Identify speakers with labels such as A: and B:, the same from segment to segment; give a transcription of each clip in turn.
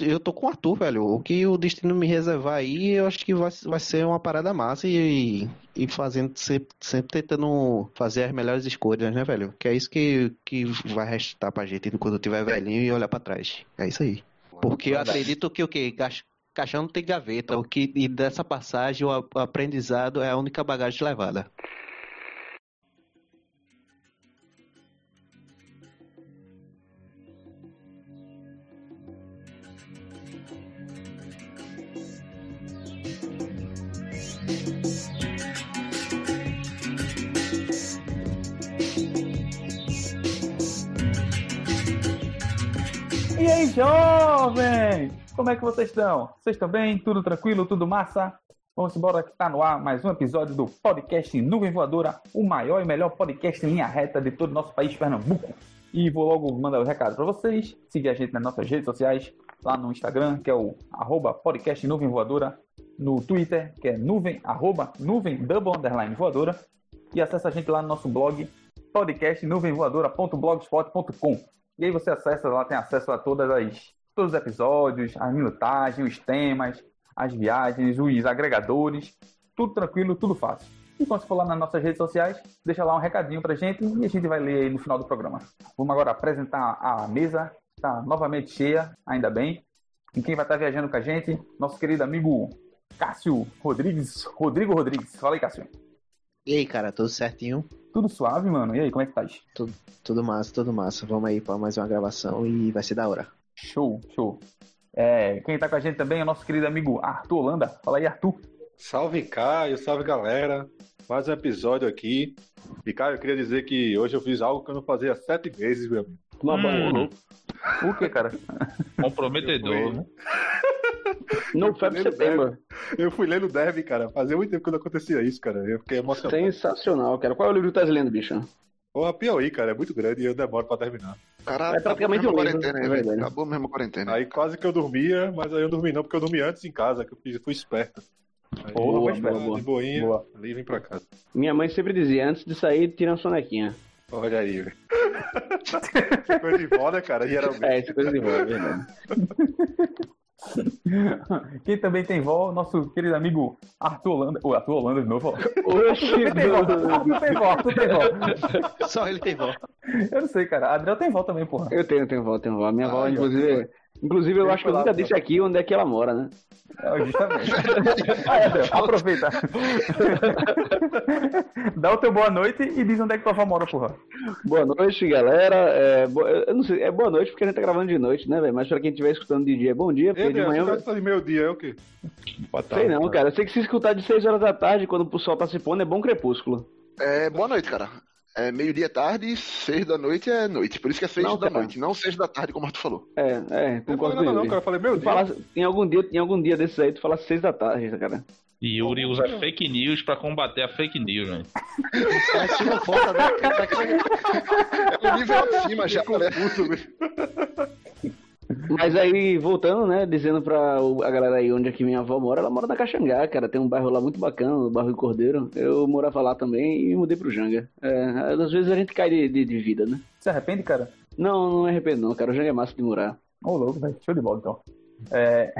A: eu tô com o Arthur, velho. O que o destino me reservar aí, eu acho que vai, vai ser uma parada massa e, e fazendo, sempre, sempre tentando fazer as melhores escolhas, né, velho? Que é isso que, que vai restar pra gente quando eu tiver velhinho e olhar pra trás. É isso aí. Porque eu acredito que o quê? Caixão não tem gaveta. O que, e dessa passagem, o aprendizado é a única bagagem levada.
B: Como é que vocês estão? Vocês estão bem? Tudo tranquilo? Tudo massa? Vamos embora que está no ar mais um episódio do podcast Nuvem Voadora, o maior e melhor podcast em linha reta de todo o nosso país, Pernambuco. E vou logo mandar o um recado para vocês. Seguir a gente nas nossas redes sociais, lá no Instagram, que é o arroba podcast Nuvem Voadora, no Twitter, que é nuvem, arroba, nuvem, double underline voadora, e acessa a gente lá no nosso blog, podcastnuvemvoadora.blogspot.com. E aí você acessa, lá tem acesso a todas as, todos os episódios, a minutagem, os temas, as viagens, os agregadores, tudo tranquilo, tudo fácil. E quando você for lá nas nossas redes sociais, deixa lá um recadinho pra gente e a gente vai ler aí no final do programa. Vamos agora apresentar a mesa, está novamente cheia, ainda bem. E quem vai estar viajando com a gente, nosso querido amigo Cássio Rodrigues, Rodrigo Rodrigues. Fala aí, Cássio.
A: E aí, cara, tudo certinho?
B: Tudo suave, mano. E aí, como é que tá?
A: Tudo, tudo massa, tudo massa. Vamos aí para mais uma gravação e vai ser da hora.
B: Show, show. É, quem tá com a gente também é o nosso querido amigo Arthur Holanda. Fala aí, Arthur.
C: Salve, Caio. Salve, galera. Mais um episódio aqui. E, Caio, eu queria dizer que hoje eu fiz algo que eu não fazia há sete meses, meu amigo.
B: Uma hum. O que, cara?
D: Comprometedor, né?
B: Não foi pra setembro.
C: Eu fui lendo Dev, cara. Fazia muito tempo que não acontecia isso, cara. Eu fiquei emocionado.
B: Sensacional, cara. Qual é o livro que tá lendo, bicho?
C: Porra, Piauí, cara, é muito grande e eu demoro pra terminar.
E: Cara, é praticamente um quarentena, aí, velho. Acabou mesmo a quarentena.
C: Aí quase que eu dormia, mas aí eu dormi não, porque eu dormi antes em casa, que eu fui esperto.
B: Aí, boa, boa, boa,
C: de boinha, boa. ali vem pra casa.
B: Minha mãe sempre dizia, antes de sair, tira uma sonequinha.
C: Olha aí, velho. coisa de vó, né, cara? Geralmente.
B: É, isso é coisa de vó, é verdade. Quem também tem vó, nosso querido amigo Arthur Holanda. O Arthur Holanda de novo.
A: Oxi, tem vó. Arthur tem vó, Arthur tem vó. Só ele tem vó.
B: Eu não sei, cara. Adriel tem vó também, porra.
F: Eu tenho, tenho vó, tenho vó. Minha ah, vó, inclusive. Inclusive, eu acho que eu nunca disse aqui onde é que ela mora, né?
B: É, justamente. ah, é, aproveita. Dá o teu boa noite e diz onde é que tua avó mora, porra.
F: Boa noite, galera. É, bo... Eu não sei, é boa noite porque a gente tá gravando de noite, né, velho? Mas pra quem estiver escutando de dia, é bom dia, porque
C: Ei,
F: de manhã.
C: Você de meio dia é o quê?
F: Sei não, cara. Eu sei que se escutar de 6 horas da tarde, quando o sol tá se pondo, é bom crepúsculo.
E: É, boa noite, cara. É meio-dia tarde e seis da noite é noite. Por isso que é seis não, da cara. noite, não seis da tarde, como tu falou.
F: É, é,
C: concordo não, não, não, cara. Eu falei, meu
F: Deus. em, algum dia, em algum dia desses aí, tu fala seis da tarde, cara.
D: E Yuri usa fake news pra combater a fake news, velho.
E: é um nível acima já, né?
F: Mas aí, voltando, né, dizendo pra a galera aí onde é que minha avó mora, ela mora na Caxangá, cara, tem um bairro lá muito bacana, o bairro do Cordeiro. Eu morava lá também e mudei pro Janga. É, às vezes a gente cai de, de, de, vida, né?
B: Você arrepende, cara?
F: Não, não me arrependo não, cara, o Janga é massa de morar.
B: Ô, oh, louco, velho, show de bola então. É...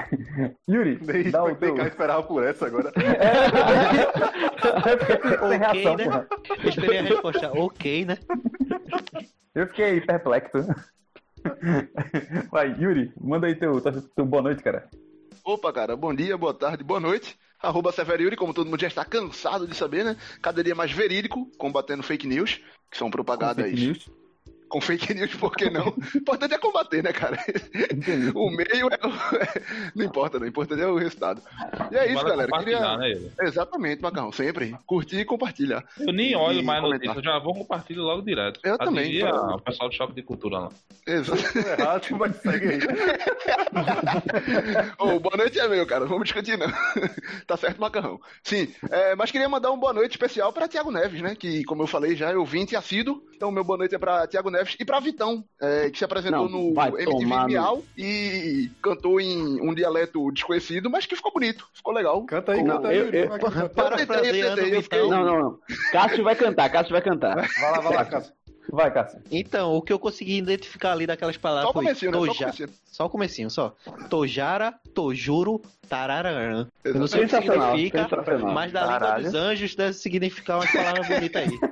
B: Yuri,
C: nem, dá o teu... Nem esperava por essa agora.
A: É, sem reação, né? Porra. Eu esperei a resposta, ok, né?
B: Eu fiquei perplexo. Vai, Yuri, manda aí teu, teu boa noite, cara.
E: Opa, cara, bom dia, boa tarde, boa noite. Arroba Severo Yuri, como todo mundo já está cansado de saber, né? Cada dia mais verídico, combatendo fake news, que são propagadas. Com fake news, por que não? O importante é combater, né, cara? o meio é, Não importa, não. O importante é o resultado. E é isso, galera. Queria... Né, Exatamente, Macarrão. Sempre. Curtir e compartilhar.
D: Eu nem olho mais notícias, já vou compartilhar logo direto.
E: Eu também.
D: Pra... O pessoal do Choque de Cultura lá.
E: Exato. Errado, mas segue aí. oh, boa noite é meu, cara. Vamos discutir, não. tá certo, Macarrão. Sim, é, mas queria mandar um boa noite especial para Tiago Neves, né? Que, como eu falei já, eu vim e assíduo. Então, meu boa noite é para Tiago Neves Neves e pra Vitão, é, que se apresentou Não, no MTV Miau e cantou em um dialeto desconhecido, mas que ficou bonito, ficou legal.
C: Canta aí, canta aí. Eu, eu,
F: eu, para, eu tentei, eu tentei, Não, não, não. Cássio vai cantar, Cássio vai cantar.
C: Vai lá, vai lá, Cássio.
B: Vai, Cássio.
A: Então, o que eu consegui identificar ali daquelas palavras
E: Só o
A: foi
E: comecinho, né? Só o
A: toja-
E: comecinho.
A: Só o comecinho, só. Tojara, Tojuro, Tararã. Eu não sei o que significa, mas da língua dos anjos deve significar umas palavras bonitas aí.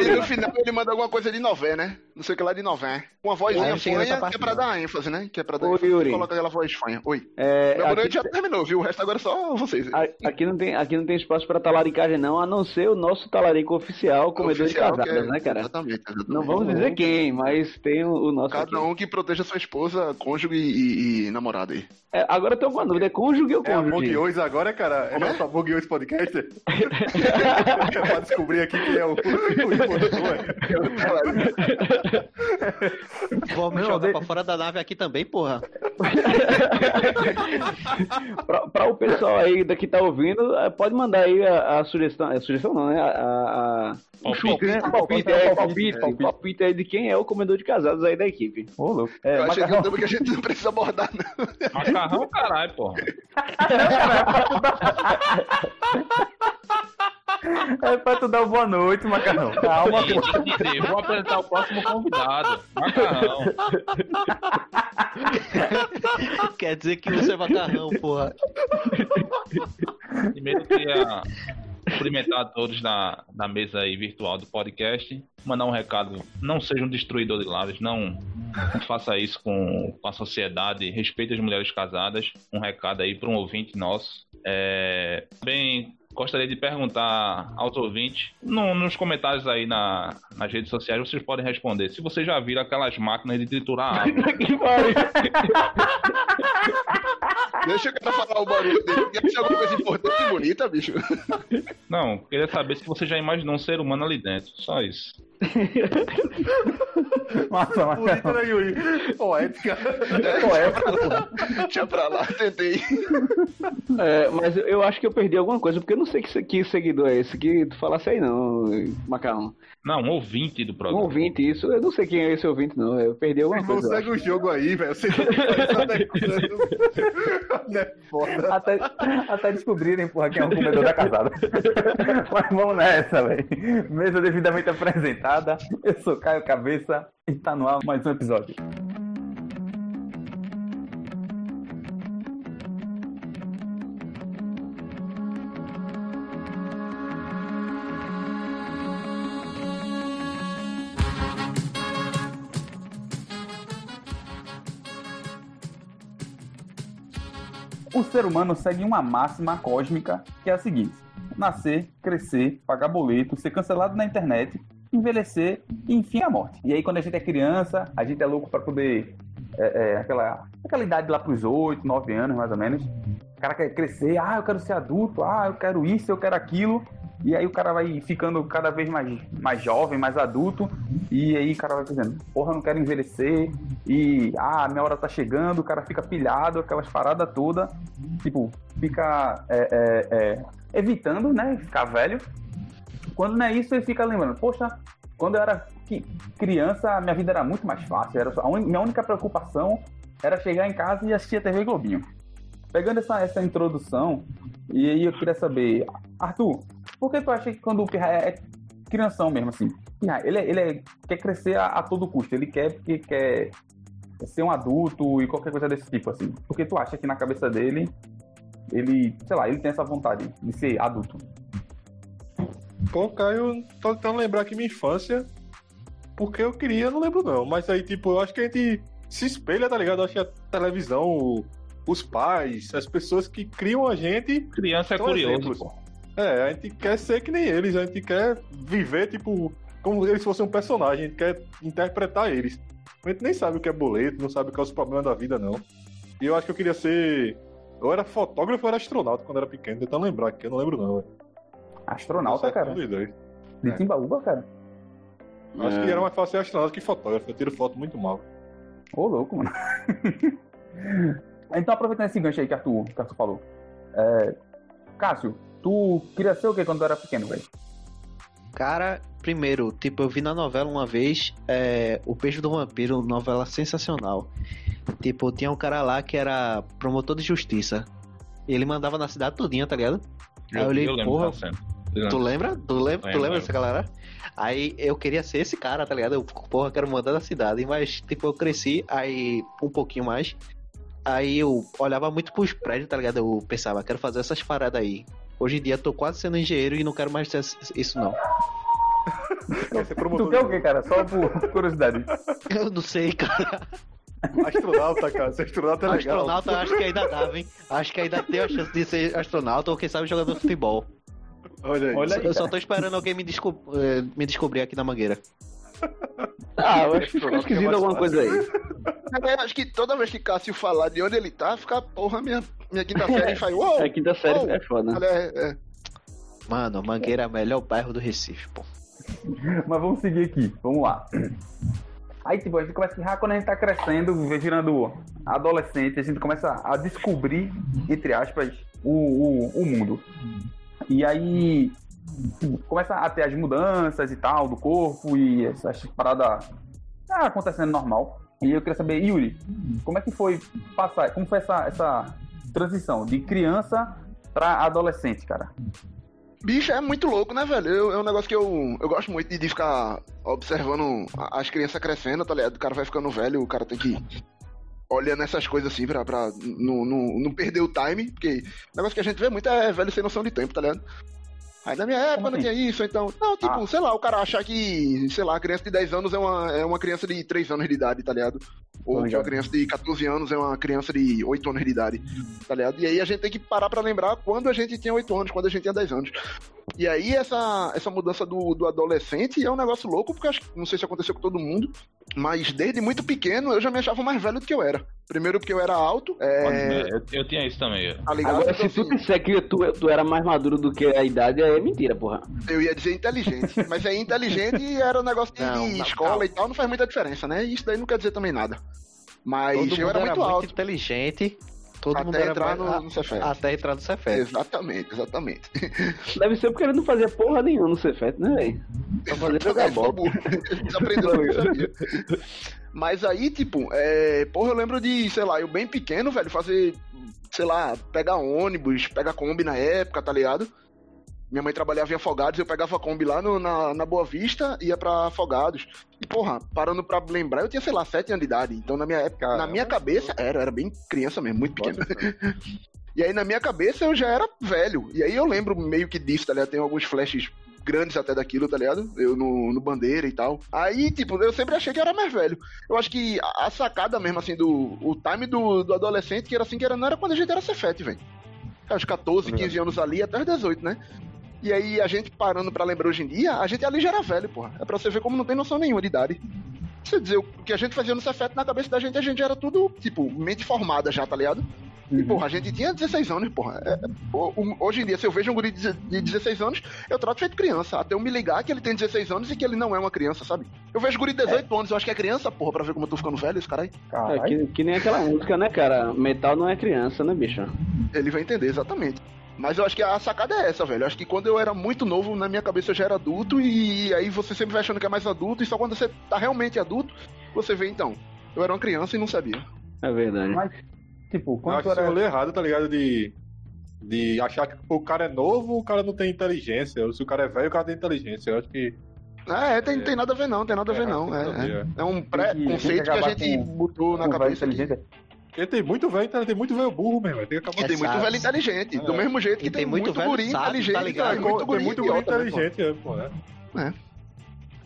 E: E no final ele manda alguma coisa de nové, né? Não sei o que lá de nové. Uma vozinha
A: nessa
E: fanha que é pra dar ênfase, né? Que é pra dar
F: Ô,
E: ênfase.
F: Yuri.
E: Coloca aquela voz fanha. Oi.
F: É,
E: Meu boa noite
F: aqui,
E: já terminou, viu? O resto agora é só vocês.
F: a- aqui não tem, aqui não tem espaço pra talaricagem, não, a não ser o nosso talarico oficial, comedor De
E: que
F: casadas,
E: é-
F: né, cara?
E: Exatamente, exatamente.
F: Não vamos dizer quem, mas tem o, o nosso. aqui.
E: Cada um que proteja sua esposa, cônjuge e, e namorada aí.
F: É, agora eu tô com uma dúvida: é cônjuge ou
C: É a
F: cônjuge?
C: Bug hoje agora, cara? É
E: é?
C: nossa Bug hoje podcast? pra descobrir aqui quem é o, o impostor.
A: Vou me jogar
B: de-
A: pra fora da nave aqui também, porra.
F: pra, pra o pessoal aí daqui tá ouvindo, pode mandar aí a, a sugestão. A sugestão não, né? A, a, a- o
D: Palpite.
F: chute, né?
B: Palpite,
F: Palpite, é,
B: palpite,
F: palpite,
B: palpite.
F: palpite aí de quem é o comedor de casados aí da equipe.
B: Ô, louco. É,
E: Eu achei que é
B: macarrão.
E: que a gente não precisa abordar, não.
D: Macarrão, caralho, porra.
B: É pra tu dar boa noite, macarrão. Calma,
D: Sim, que dizer, vou apresentar o próximo convidado. Macarrão.
A: Quer dizer que você é macarrão, porra.
D: Primeiro queria cumprimentar todos na, na mesa aí virtual do podcast. Mandar um recado, não seja um destruidor de lares, não, não faça isso com, com a sociedade, respeite as mulheres casadas. Um recado aí para um ouvinte nosso. É, bem, gostaria de perguntar aos ouvintes, no- nos comentários aí na, nas redes sociais, vocês podem responder. Se vocês já viram aquelas máquinas de triturar água.
E: Deixa o cara falar o barulho dele. Quer dizer alguma coisa importante e bonita, bicho?
D: Não, queria saber se você já imaginou um ser humano ali dentro. Só isso.
B: Massa,
C: Bonito,
B: macarrão.
C: né, Yuri? Poética.
B: É,
E: Deixa pra lá, tentei.
F: É, mas eu- acho que eu perdi alguma coisa, porque eu não sei que, que seguidor é esse que tu falasse aí, não, Macarrão.
D: Não, um ouvinte do
F: Um
D: programa.
F: ouvinte, isso, eu não sei quem é esse ouvinte, não. Eu perdi alguma
C: Irmão,
F: coisa. eu
C: segue o jogo aí, velho. Você não tá é foda.
B: até, até descobrirem, porra, quem é o comedor da casada. Mas vamos nessa, velho. Mesa devidamente apresentada. Eu sou Caio Cabeça e tá no ar mais um episódio. O ser humano segue uma máxima cósmica que é a seguinte: nascer, crescer, pagar boleto, ser cancelado na internet, envelhecer e enfim a morte. E aí quando a gente é criança, a gente é louco para poder é, é, aquela aquela idade lá pros 8, 9 anos mais ou menos. O cara quer crescer, ah, eu quero ser adulto, ah, eu quero isso, eu quero aquilo. E aí o cara vai ficando cada vez mais, mais jovem, mais adulto, e aí o cara vai dizendo, porra, não quero envelhecer, e ah, minha hora tá chegando, o cara fica pilhado, aquelas paradas todas, tipo, fica é, é, é, evitando, né, ficar velho. Quando não é isso, ele fica lembrando, poxa, quando eu era criança, minha vida era muito mais fácil, era só, un- minha única preocupação era chegar em casa e assistir a TV Globinho. Pegando essa, essa introdução, e aí eu queria saber, Arthur, por que tu acha que quando o Pirra é, é crianção mesmo, assim? Pirra, ele, é- ele é- quer crescer a, a todo custo, ele quer porque quer ser um adulto e qualquer coisa desse tipo, assim. Porque tu acha que na cabeça dele, ele, sei lá, ele tem essa vontade de ser adulto.
C: Pô, Caio, tô tentando lembrar aqui minha infância. Porque eu queria, eu não lembro não. Mas aí, tipo, eu acho que a gente se espelha, tá ligado? Eu acho que a televisão, os pais, as pessoas que criam a gente.
D: Criança é curioso,
C: exemplos.
D: pô.
C: É, a gente quer ser que nem eles, a gente quer viver, tipo, como se eles fossem um personagem, a gente quer interpretar eles. A gente nem sabe o que é boleto, não sabe quais os problemas da vida, não. E eu acho que eu queria ser. Eu era fotógrafo ou era astronauta quando era pequeno, tentando lembrar aqui, eu não lembro não. velho.
B: Astronauta, cara.
C: nenhum dos dois.
B: De
C: É.
B: Timbaúba, cara.
C: Acho
F: É.
C: que era mais fácil ser astronauta que fotógrafo, eu tiro foto muito mal.
B: Ô, louco, mano. então, aproveitando esse gancho aí que Arthur, que Arthur falou. É, Cássio, tu queria ser o que quando tu era pequeno, velho?
A: Cara, primeiro, tipo, eu vi na novela uma vez é, O Beijo do Vampiro, novela sensacional. Tipo, tinha um cara lá que era promotor de justiça. Ele mandava na cidade todinha, tá ligado? Aí eu olhei,
D: lembro
A: porra. Tu lembra? Tu lembra, tu lembra dessa galera? Aí eu queria ser esse cara, tá ligado? Eu, porra, quero mandar da cidade. Mas, tipo, eu cresci, aí um pouquinho mais. Aí eu olhava muito pros prédios, tá ligado? Eu pensava, quero fazer essas paradas aí. Hoje em dia tô quase sendo engenheiro e não quero mais ter isso, não.
B: tu quer o quê, cara? Só por curiosidade.
A: Eu não sei, cara.
C: Astronauta, cara. Ser astronauta é
A: legal. Astronauta acho que ainda dá, hein? Acho que ainda tem a chance de ser astronauta ou quem sabe jogador de futebol.
C: Olha aí. Olha aí
A: eu só tô esperando alguém me, desco eh, me descobrir aqui na mangueira.
F: Ah, eu acho que fica esquisito alguma coisa aí.
E: Eu acho que toda vez que Cássio falar de onde ele tá, fica, porra, minha, minha quinta série faz. Uou,
F: a quinta série uou. é foda. Olha, é, é.
A: Mano, Mangueira é o melhor bairro do Recife, pô.
B: Mas vamos seguir aqui, vamos lá. Aí, tipo, a gente começa a quando a gente tá crescendo, virando adolescente, a gente começa a descobrir, entre aspas, o, o, o mundo. E aí começa a ter as mudanças e tal do corpo e essas paradas tá acontecendo normal. E eu queria saber, Yuri, como é que foi passar, como foi essa, essa transição de criança para adolescente, cara?
E: Bicho, é muito louco, né, velho? Eu, é um negócio que eu, eu gosto muito de, de ficar observando as crianças crescendo, tá ligado? O cara vai ficando velho, o cara tem que olhando essas coisas assim pra, pra não, não, não perder o time, porque o negócio que a gente vê muito é velho sem noção de tempo, tá ligado? Aí na minha época não assim? tinha isso, então. Não, tipo, ah. sei lá, o cara achar que, sei lá, a criança de 10 anos é uma, é uma criança de 3 anos de idade, tá ligado? Ou que uma criança de 14 anos é uma criança de 8 anos de idade, tá ligado? E aí a gente tem que parar pra lembrar quando a gente tinha 8 anos, quando a gente tinha 10 anos. E aí essa, essa mudança do, do adolescente é um negócio louco, porque acho, não sei se aconteceu com todo mundo, mas desde muito pequeno eu já me achava mais velho do que eu era. Primeiro porque eu era alto. É...
D: Eu, eu, tinha isso também.
F: Tá Agora, se tu disser que tu, tu era mais maduro do que a idade, é mentira, porra.
E: Eu ia dizer inteligente. mas aí inteligente era um negócio de, não, escola calma. e tal, não faz muita diferença, né? Isso daí não quer dizer também nada. Mas Todo eu era muito alto. Muito
A: inteligente. Todo até mundo entrar no, no Cefet. Até entrar no Cefet.
E: Exatamente, exatamente.
F: Deve ser porque ele não fazia porra nenhuma no Cefet, né, velho? Só fazer jogar bola. Eles aprenderam
E: que sabia. Mas aí, tipo, é... porra, eu lembro de, sei lá, eu bem pequeno, velho, fazer, sei lá, pegar ônibus, pegar Kombi na época, tá ligado? Minha mãe trabalhava em Afogados, eu pegava a Kombi lá no, na, na Boa Vista ia pra Afogados. E, porra, parando pra lembrar, eu tinha, sei lá, 7 anos de idade. Então, na minha época, Caramba. na minha cabeça, era, era bem criança mesmo, muito pequeno. e aí, na minha cabeça, eu já era velho. E aí, eu lembro meio que disso, tá ligado? Tem alguns flashes grandes até daquilo, tá ligado? Eu no, no bandeira e tal. Aí, tipo, eu sempre achei que era mais velho. Eu acho que a, a sacada mesmo, assim, do o time do, do adolescente, que era assim, que era, não era quando a gente era Cefete, velho. Aos 14, 15 anos ali, até os 18, né? E aí, a gente parando para lembrar hoje em dia, a gente ali já era velho, porra. É pra você ver como não tem noção nenhuma de idade. Você dizer, o que a gente fazia no Cefet na cabeça da gente, a gente era tudo, tipo, mente formada já, tá ligado? Uhum. E, porra, a gente tinha 16 anos, porra. É, hoje em dia, se eu vejo um guri de 16 anos, eu trato feito criança. Até eu me ligar que ele tem 16 anos e que ele não é uma criança, sabe? Eu vejo guri de 18 é. anos, eu acho que é criança, porra, pra ver como eu tô ficando velho, esse cara aí.
F: É, que, que nem aquela música, né, cara? Metal não é criança, né, bicho?
E: Ele vai entender, exatamente. Mas eu acho que a sacada é essa, velho. Eu acho que quando eu era muito novo, na minha cabeça eu já era adulto, e aí você sempre vai achando que é mais adulto, e só quando você tá realmente adulto, você vê, então, eu era uma criança e não sabia.
F: É verdade. Mas,
C: tipo, quando eu acho era... errado, tá ligado? De, de achar que o cara é novo, o cara não tem inteligência. Ou se o cara é velho, o cara tem inteligência. Eu acho que.
E: É, é tem, é... tem nada a ver não, tem nada a ver é, não. É, é, é, um pré-conceito que, que, a gente com, botou na cabeça.
C: Porque tem muito velho, tem muito velho burro mesmo. Tem,
E: que tem muito velho inteligente. É. Do mesmo jeito que tem, tem, muito, muito guri inteligente. Tá ligado?
C: Tem muito guri, tem muito guri inteligente, né, pô. É.
F: é.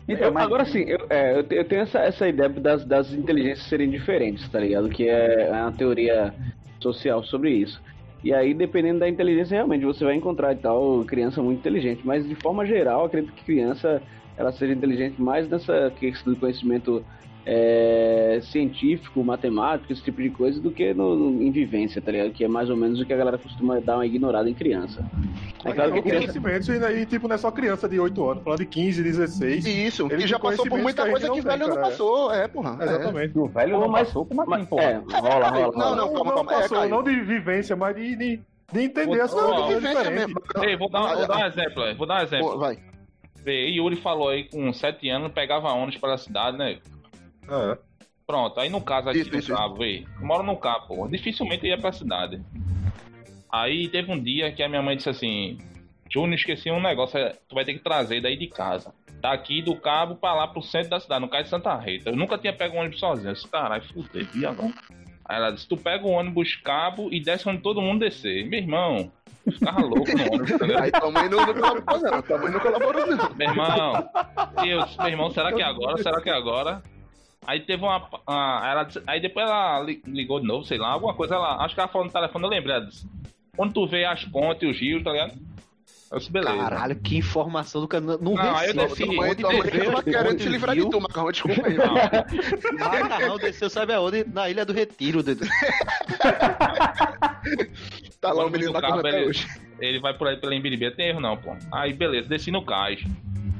F: Então, mas... Agora sim, eu, é, eu tenho essa, essa ideia das, das inteligências serem diferentes, tá ligado? Que é, é uma teoria social sobre isso. E aí, dependendo da inteligência, realmente você vai encontrar e tal criança muito inteligente. Mas de forma geral, acredito que criança ela seja inteligente mais nessa questão do conhecimento é, científico, matemático, esse tipo de coisa, do que no, no, em vivência, tá ligado? Que é mais ou menos o que a galera costuma dar uma ignorada em criança.
C: É claro que criança... conhecimento, e aí, tipo, não é só criança de 8 anos, falando de 15, 16.
E: Isso, que já passou por muita coisa que, o velho não passou, é, porra.
C: Exatamente.
B: É. O velho não mas, passou, como assim, porra?
F: É, rola, rola,
C: Não, não, calma, calma. Não passou, é, não de vivência, mas de, de, de entender as
D: coisas diferentes. Ei, vou dar, vou dar um exemplo, vou dar um exemplo. Vai. Vê, Yuri falou aí com 7 anos, pegava ônibus pela cidade, né? É. Pronto, aí no caso aqui isso, isso, cabo, eu moro no cabo, pô, dificilmente ia pra cidade. Aí teve um dia que a minha mãe disse assim: Júnior, esqueci um negócio, é, tu vai ter que trazer daí de casa. Daqui do cabo pra lá pro centro da cidade, no caso de Santa Rita. Eu nunca tinha pego um ônibus sozinho. Eu disse, caralho, fudeu, e agora? Aí ela disse, tu pega o ônibus cabo e desce onde todo mundo descer. Meu irmão, ficava louco no ônibus, tá
E: Aí tua mãe não, não colaborou, não. Tua mãe não colaborou, não.
D: Meu irmão, eu disse, meu irmão, será que é agora? Será que é agora? Aí teve uma. uma ela aí depois ela ligou de novo, sei lá, alguma coisa. Ela, acho que ela falou no telefone, eu lembrei. Ela disse, quando tu vê as pontes e os rios, tá ligado? Eu disse, beleza.
A: Caralho, que informação do cara. Não, não
D: aí eu desci.
E: Mãe, tua mãe tava querendo se livrar de tu, Macarrão. Desculpa aí.
D: Não,
A: Macarrão desceu, sabe aonde? Na Ilha do Retiro, dedo.
E: Tá lá o menino
D: cabo,
E: até
D: ele,
E: hoje.
D: ele vai por aí pela Embiribe, tem erro não, pô. Aí beleza, desci no cais.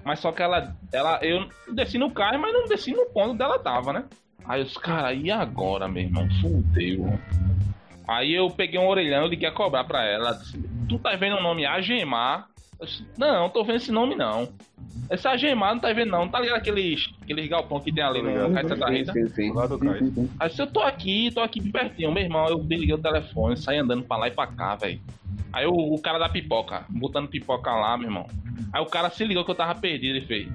D: Mas só que ela, ela, eu desci no cais, mas não desci no ponto onde ela tava, né? Aí os cara, e agora, meu irmão? Fudeu. Aí eu peguei um orelhão liguei a cobrar pra ela. Ela disse, tu tá vendo o nome Agemar? Disse, não, tô vendo esse nome não. Esse Agemar não tá vendo não. Tá ligado aqueles, aqueles galpão que tem ali no. Cais Santa Rita?
F: Sim, sim.
C: Cais.
D: Aí se eu tô aqui, tô aqui pertinho, meu irmão, eu desliguei o telefone, saí andando pra lá e pra cá, velho. Aí o, o cara da pipoca, botando pipoca lá, meu irmão. Aí o cara se ligou que eu tava perdido e fez.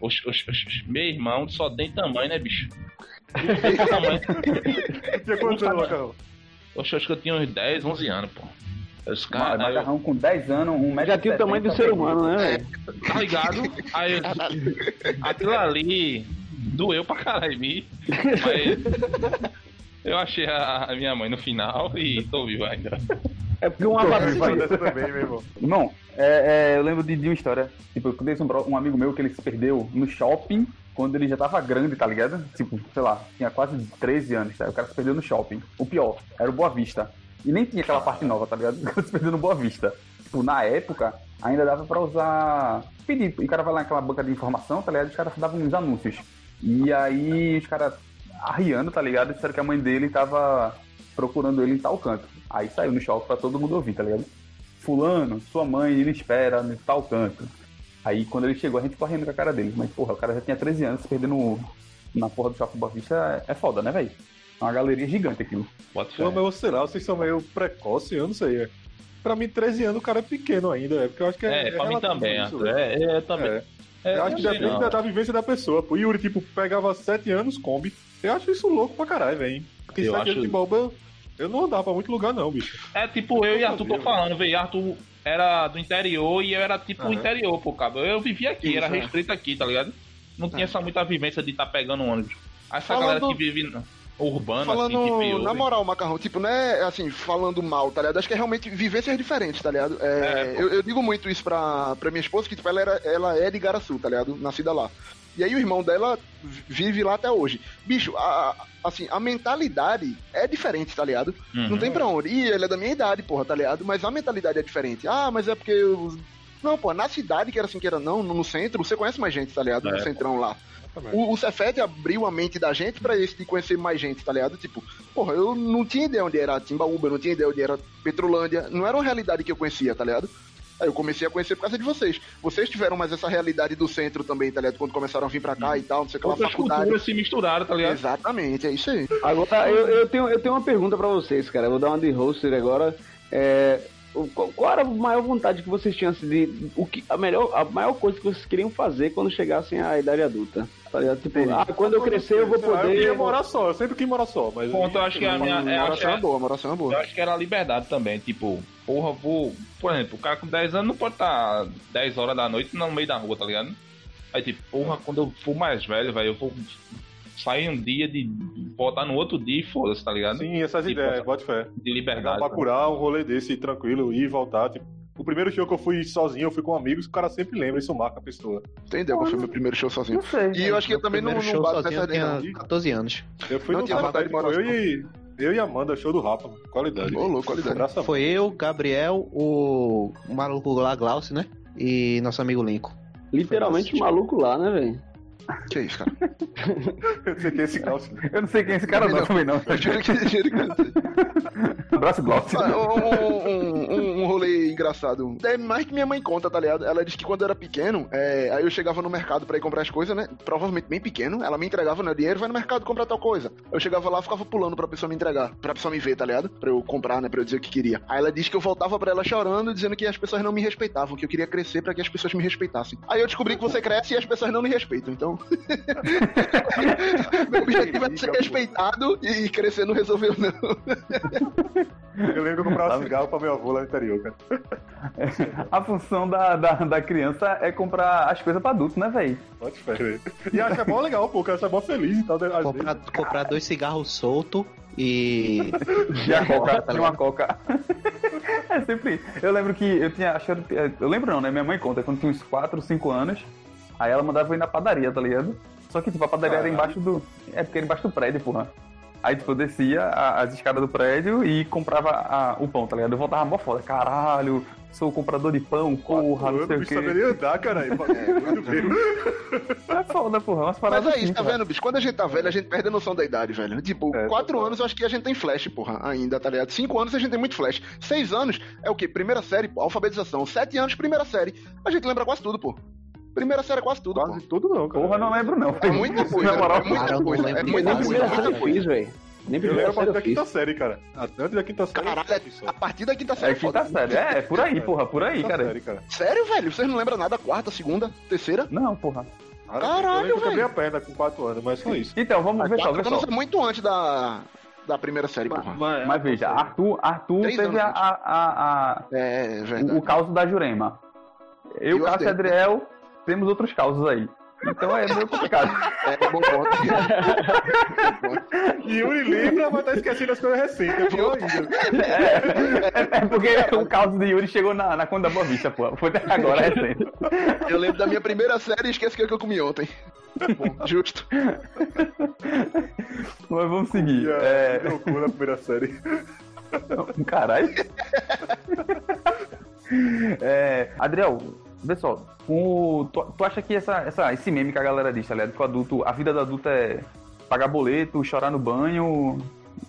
D: Oxe, oxe, oxe, oxe, meu irmão só tem tamanho, né, bicho? Tem tamanho.
C: Tinha quantos anos, Macarrão?
D: Oxe, acho que eu tinha uns 10, 11 anos, pô. Os caras,
B: macarrão com 10 anos, um metro
F: Já tinha o tamanho do ser humano, né, velho?
D: tá ligado? Aí eu, aquilo ali doeu pra caralho em mim. Mas eu achei a, a minha mãe no final e tô vivo ainda.
F: É porque uma
C: também, meu irmão.
B: Irmão, é, é, eu lembro de, de uma história. Tipo, eu conheci um, um amigo meu que ele se perdeu no shopping quando ele já tava grande, tá ligado? Tipo, sei lá, tinha quase 13 anos, tá? O cara se perdeu no shopping. O pior, era o Boa Vista. E nem tinha aquela parte nova, tá ligado? O cara se perdeu no Boa Vista. Tipo, na época, ainda dava pra usar. Pedir. E o cara vai lá naquela banca de informação, tá ligado? Os caras davam uns anúncios. E aí os caras arriando, tá ligado? Disseram que a mãe dele tava procurando ele em tal canto. Aí saiu no shopping pra todo mundo ouvir, tá ligado? Fulano, sua mãe, ele espera em tal canto. Aí quando ele chegou, a gente correndo com a cara dele. Mas, porra, o cara já tinha 13 anos, se perdendo na porra do shopping Boa Vista é foda, né, velho? É uma galeria gigante aquilo.
D: Bota fé.
C: Pô, mas eu sei lá, vocês são meio precoce, eu não sei. é. Pra mim, 13 anos, o cara é pequeno ainda, é porque eu acho que é.
D: É, pra mim também,
C: isso,
D: Arthur. É, é, também.
C: É.
D: É,
C: Eu acho que depende
D: não.
C: da, da vivência da pessoa. Pô, Yuri, tipo, pegava 7 anos, Kombi. Eu acho isso louco pra caralho, velho. Porque
D: Eu
C: 7
D: acho-
C: anos de balba, eu, eu não andava pra muito lugar, não, bicho.
D: É tipo eu e Arthur tô falando, velho. Arthur era do interior e eu era tipo o
C: Aham.
D: interior, pô, cabo. Eu vivia aqui,
E: Isso,
D: era
E: é.
D: restrito aqui, tá ligado? Não tinha essa muita vivência de estar pegando ônibus. Essa
E: Falando-
D: galera que vive urbana,
E: Falando
D: assim, que
E: na moral, Macarrão, tipo, não é assim, falando mal, tá ligado? Acho que é realmente vivências diferentes, tá ligado? É,
D: É,
E: eu, eu digo muito isso pra, pra minha esposa, que tipo, ela, era, ela é de Garaçu, tá ligado? Nascida lá. E aí o irmão dela vive lá até hoje. Bicho, a, assim, a mentalidade é diferente, tá ligado?
D: Uhum.
E: Não tem pra onde. E ele é da minha idade, porra, tá ligado? Mas a mentalidade é diferente. Ah, mas é porque eu... Não, pô, na cidade, que era assim que era não, no centro, você conhece mais gente, tá ligado? No
D: É.
E: centrão lá. O, o Cefete abriu a mente da gente pra esse de conhecer mais gente, tá ligado? Tipo, porra, eu não tinha ideia onde era Timbaúba, eu não tinha ideia onde era Petrolândia. Não era uma realidade que eu conhecia, tá ligado? Aí eu comecei a conhecer por causa de vocês. Vocês tiveram mais essa realidade do centro também, tá ligado? Quando começaram a vir pra cá e tal, não sei o que lá, faculdade.
D: culturas se misturaram, tá ligado?
E: Exatamente, é isso aí.
F: Agora, eu, eu, tenho, eu tenho uma pergunta pra vocês, cara. Eu vou dar uma de hoster agora. É, qual, qual era a maior vontade que vocês tinham assim, de. O que, a, melhor, a maior coisa que vocês queriam fazer quando chegassem à idade adulta? Tá ligado? Tipo, ah, quando eu crescer eu vou
C: lá, Eu
F: poder.
C: queria morar só, eu sempre quis morar só, mas.
D: Ponto, eu acho que a minha. é, acho que
E: Moração é
D: é-
E: boa, moração é
D: Eu
E: boa.
D: acho que era a liberdade também, tipo, porra, vou. Por exemplo, o cara com 10 anos não pode estar 10 horas da noite no meio da rua, tá ligado? Aí, tipo, porra, quando eu for mais velho, velho, eu vou sair um dia de. voltar no outro dia e foda-se, tá ligado?
C: Sim, essas
D: Tipo,
C: ideias, bota fé.
D: De liberdade.
C: pra curar um rolê desse tranquilo, ir e voltar. Tipo, o primeiro show que eu fui sozinho, eu fui com amigos, o cara sempre lembra, isso marca a pessoa.
E: Entendeu? Qual foi meu primeiro show sozinho?
B: Não sei.
E: E eu acho que eu também não, não bato nessa
A: eu
E: ideia, não.
A: tinha 14 anos.
C: Eu fui
E: Não
C: no
E: morar
C: eu e, eu e Amanda, show do Rapa, mano. qualidade.
E: Ô, louco, qualidade.
C: Graças a
A: Foi eu, Gabriel, o maluco lá, Glaucio, né? E nosso amigo Lincoln.
F: Literalmente maluco lá, né, velho?
E: Que isso, cara?
C: Eu sei que é esse calço.
B: Eu não sei quem é esse cara, não, também não.
E: Eu juro que, juro que eu não sei.
B: Abraço, Glaucio.
E: Ah, um, um- um- um rolê engraçado. É mais que minha mãe conta, tá ligado? Ela disse que quando eu era pequeno, é, aí eu chegava no mercado pra ir comprar as coisas, né? Provavelmente bem pequeno. Ela me entregava né, dinheiro, vai no mercado comprar tal coisa. Eu chegava lá, ficava pulando pra pessoa me entregar, pra pessoa me ver, tá ligado? Pra eu comprar, né? Pra eu dizer o que queria. Aí ela disse que eu voltava pra ela chorando, dizendo que as pessoas não me respeitavam, que eu queria crescer pra que as pessoas me respeitassem. Aí eu descobri que você cresce e as pessoas não me respeitam, então. Meu objetivo é ser respeitado e crescer não resolveu, não.
C: Eu lembro que eu comprava cigarro pra meu avô lá no interior, cara.
B: A função da, da, da criança é comprar as coisas pra adulto, né, velho?
C: Pode esperar. E acho que é bom legal, pô, o cara é mó feliz e tal. às
A: Comprar, comprar dois cigarros soltos e.
B: Já coca, tá uma coca. É sempre. Eu lembro que eu tinha. Acho que eu, eu lembro não, né? Minha mãe conta, quando tinha uns 4, 5 anos, aí ela mandava eu ir na padaria, tá ligado? Só que, tipo, a padaria era embaixo do. É porque era embaixo do prédio, porra. Aí, tipo, eu descia a- as escadas do prédio e comprava a- o pão, tá ligado? Eu voltava mó foda. Caralho, sou comprador de pão, porra, não sei
C: o
B: o
C: bicho
B: quê.
C: saberia andar, caralho.
B: É foda, porra. Umas
E: Mas
B: paradas
E: é isso,
B: assim,
E: tá vendo, bicho? Quando a gente tá velho, a gente perde a noção da idade, velho. Tipo,
C: É,
E: quatro
C: total.
E: anos eu acho que a gente tem flash, porra, ainda, tá ligado? Cinco anos a gente tem muito flash. Seis anos é o quê? Primeira série, pô, alfabetização. Sete anos, primeira série. A gente lembra quase tudo, pô. Primeira série é quase tudo,
C: Quase
E: pô.
C: tudo não, cara.
B: Porra, não lembro não.
E: É muita coisa,
B: Na moral,
E: é muita
A: eu
E: coisa. É muita
F: primeira
E: coisa,
F: série eu
E: coisa.
F: fiz, velho. Nem
C: Eu lembro a
F: série
C: partir da
F: eu
C: quinta série, cara. Antes da quinta série.
E: Caralho,
C: eu só.
E: a partir da quinta série
B: É quinta série. É, por aí, porra, por aí, cara.
C: série, cara.
E: Sério, velho? Vocês não lembram nada? Quarta, segunda, terceira?
B: Não, porra.
E: Caralho,
C: eu que eu quebrei
E: velho.
C: a perna com 4 anos, mas só isso.
B: Então, vamos ver só, ver só.
E: é muito antes da, da primeira série, porra.
B: Mas veja, Arthur, Arthur
E: Três
B: teve
E: anos
B: a, a, a- a-
E: É,
B: o,
E: verdade.
B: o caos da Jurema. Eu,
E: E o
B: Cássio e
E: Adriel.
B: Temos outros causos aí. Então é meio complicado.
E: É, bom ponto.
C: E Yuri lembra, mas tá esquecendo as coisas recentes. É ainda.
B: É, é porque o caos de Yuri chegou na, na conta da Boa Vista, pô. Foi até agora, recente.
E: Eu lembro da minha primeira série e esqueci o que eu comi ontem. Bom, justo.
B: Mas vamos seguir.
C: A
B: É...
C: loucura na primeira série.
B: Caralho. É, Adriel, vê só. o- tu, tu acha que essa, essa, esse meme que a galera diz, tá ligado? Que o adulto, a vida do adulto é pagar boleto, chorar no banho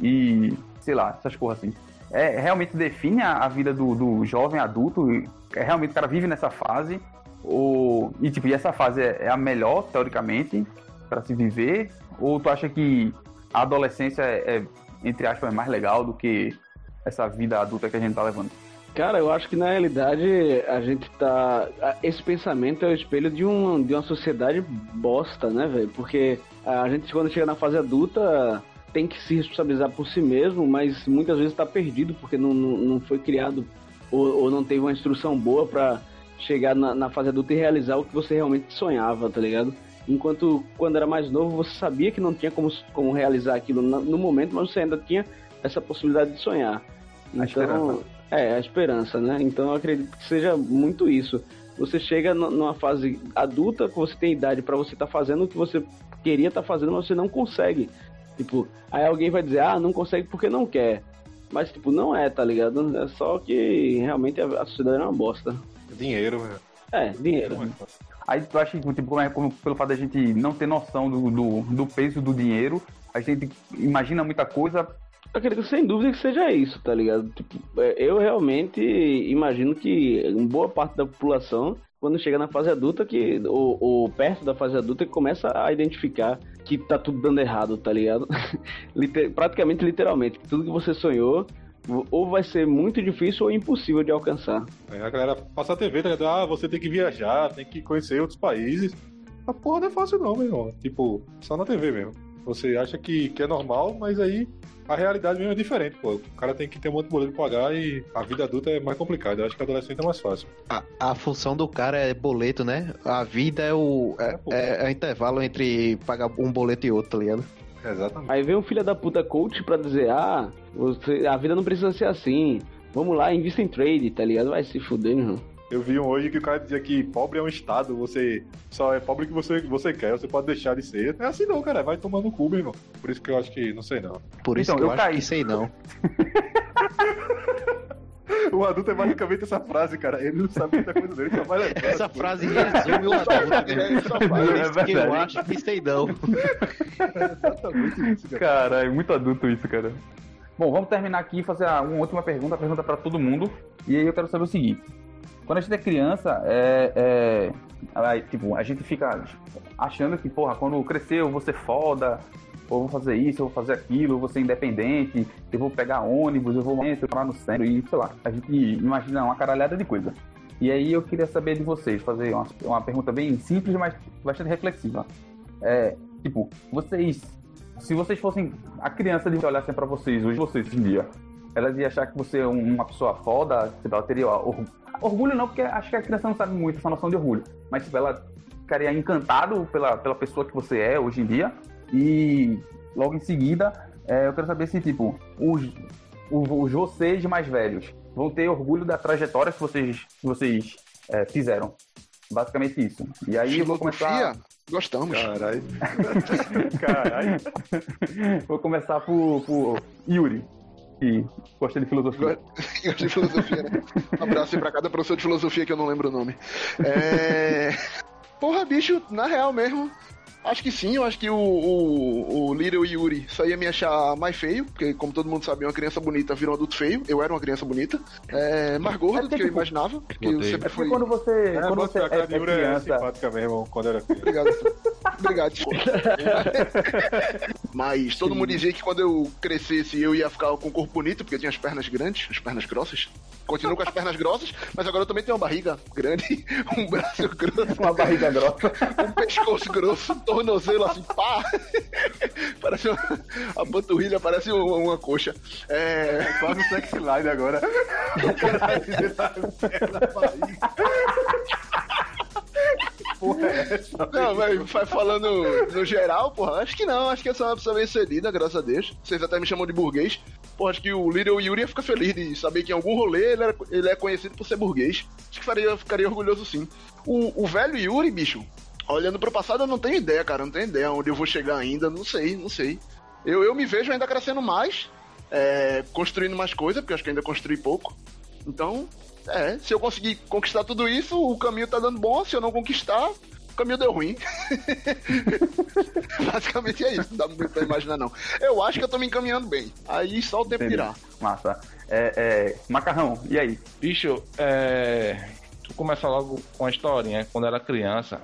B: e sei lá, essas coisas assim. É, realmente define a, a vida do, do jovem adulto? É, realmente o cara vive nessa fase? Ou, e tipo, e essa fase é, é a melhor, teoricamente, para se viver? Ou tu acha que a adolescência é, é, entre aspas, é mais legal do que essa vida adulta que a gente tá levando?
F: Cara, eu acho que na realidade a gente tá. Esse pensamento é o espelho de, um, de uma sociedade bosta, né, velho? Porque a gente, quando chega na fase adulta, tem que se responsabilizar por si mesmo, mas muitas vezes tá perdido porque não, não, não foi criado ou, ou não teve uma instrução boa pra chegar na, na fase adulta e realizar o que você realmente sonhava, tá ligado? Enquanto quando era mais novo, você sabia que não tinha como, como realizar aquilo na- no momento, mas você ainda tinha essa possibilidade de sonhar.
B: Esperança.
F: É, a esperança, né? Então eu acredito que seja muito isso. Você chega nu- numa fase adulta, que você tem idade pra você estar fazendo o que você queria estar fazendo, mas você não consegue. Tipo, aí alguém vai dizer, ah, não consegue porque não quer. Mas, tipo, não é, tá ligado? É só que realmente a, a sociedade é uma bosta.
C: Dinheiro, velho.
F: É, dinheiro.
B: Aí tu acha que, tipo, como é- como- pelo fato da gente não ter noção do, do, do peso do dinheiro, a gente imagina muita coisa.
F: Acredito sem dúvida que seja isso, tá ligado? Tipo, é, eu realmente imagino que boa parte da população, quando chega na fase adulta, que ou, ou perto da fase adulta, que começa a identificar que tá tudo dando errado, tá ligado? Liter- praticamente literalmente, tudo que você sonhou ou vai ser muito difícil ou impossível de alcançar.
C: Aí a galera passa a TV, tá ligado? Ah, você tem que viajar, tem que conhecer outros países. A porra não é fácil não, meu irmão. Tipo, só na TV mesmo. Você acha que, que é normal, mas aí a realidade mesmo é diferente, pô. O cara tem que ter um monte de boleto pra pagar e a vida adulta é mais complicada. Eu acho que a adolescente é mais fácil.
A: A, a função do cara é boleto, né? A vida é o. É,
C: É, pô.
A: é- é o intervalo entre pagar um boleto e outro, tá ligado?
C: Exatamente.
F: Aí vem um filho da puta coach pra dizer, ah, você, a vida não precisa ser assim. Vamos lá, invista em trade, tá ligado? Vai se fuder, meu irmão.
C: Eu vi um hoje que o cara dizia que pobre é um estado, você só é pobre que você, você quer, você pode deixar de ser. É assim não, cara, vai tomando cu, meu irmão. Por isso que eu acho que, não sei não.
A: Por isso
B: Então,
A: que eu,
B: eu
A: acho
B: caí.
A: que sei não.
C: O adulto é basicamente essa frase, cara. Ele não sabe muita coisa dele, só vai lembrar.
A: Essa frase resume o adulto. né?
E: Só
A: Por isso que eu acho que sei não.
C: Exatamente isso, cara.
B: Cara, é muito adulto isso, cara. Bom, vamos terminar aqui e fazer uma última pergunta, pergunta para todo mundo. E aí eu quero saber o seguinte: quando a gente é criança, é, é, tipo, a gente fica achando que, porra, quando crescer eu vou ser foda, ou vou fazer isso, eu vou fazer aquilo, eu vou ser independente, eu vou pegar ônibus, eu vou lá no centro e sei lá. A gente imagina uma caralhada de coisa. E aí eu queria saber de vocês, fazer uma, uma pergunta bem simples, mas bastante reflexiva. É, tipo, vocês, se vocês fossem a criança de olhassem para vocês hoje, vocês em dia, elas iam achar que você é uma pessoa foda, tipo, ela teria orgulho, orgulho não, porque acho que a criança não sabe muito essa noção de orgulho, mas tipo, ela ficaria encantado pela, pela pessoa que você é hoje em dia e logo em seguida é, eu quero saber se tipo os, os, os vocês mais velhos vão ter orgulho da trajetória que vocês, que vocês é, fizeram. Basicamente isso. E aí eu vou começar.
E: Gostamos.
C: Caralho.
B: Caralho. vou começar por, por Yuri. Que gosta de filosofia.
E: Gosta de filosofia, né? Um abraço pra cada professor de filosofia que eu não lembro o nome. É... Porra, bicho, na real mesmo, Acho que sim, eu acho que o, o, o Little Yuri só ia me achar mais feio, porque, como todo mundo sabe, uma criança bonita virou um adulto feio. Eu era uma criança bonita. É, mais gordo é do que eu imaginava. Porque eu sempre fui.
B: quando você. É, quando você é, é criança.
C: É simpática mesmo quando era criança.
E: Obrigado. Obrigado, Mas todo mundo dizia que quando eu crescesse eu ia ficar com o corpo bonito, porque eu tinha as pernas grandes, as pernas grossas. Continuo com as pernas grossas, mas agora eu também tenho uma barriga grande, um braço grosso.
B: Uma barriga grossa.
E: Um pescoço grosso, tornozelo assim, pá! parece uma, a panturrilha parece uma, uma coxa. É...
C: é quase um sexy line agora.
E: porra é essa? Não, mas vai falando no geral, porra, acho que não, acho que essa é uma pessoa bem cedida, graças a Deus. Vocês até me chamam de burguês. Porra, acho que o Little Yuri ia ficar feliz de saber que em algum rolê ele, era, ele é conhecido por ser burguês. Acho que faria, ficaria orgulhoso sim. O, o velho Yuri, bicho, olhando pro passado, eu não tenho ideia, cara. Não tenho ideia onde eu vou chegar ainda. Não sei, não sei. Eu, eu me vejo ainda crescendo mais, é, construindo mais coisas, porque acho que ainda construí pouco. Então, é, se eu conseguir conquistar tudo isso, o caminho tá dando bom. Se eu não conquistar, o caminho deu ruim. Basicamente é isso, não dá muito pra imaginar, não. Eu acho que eu tô me encaminhando bem. Aí só o tempo dirá.
B: Massa. É, é, Macarrão, e aí?
D: Bicho, é. Tu começa logo com a historinha. Quando eu era criança,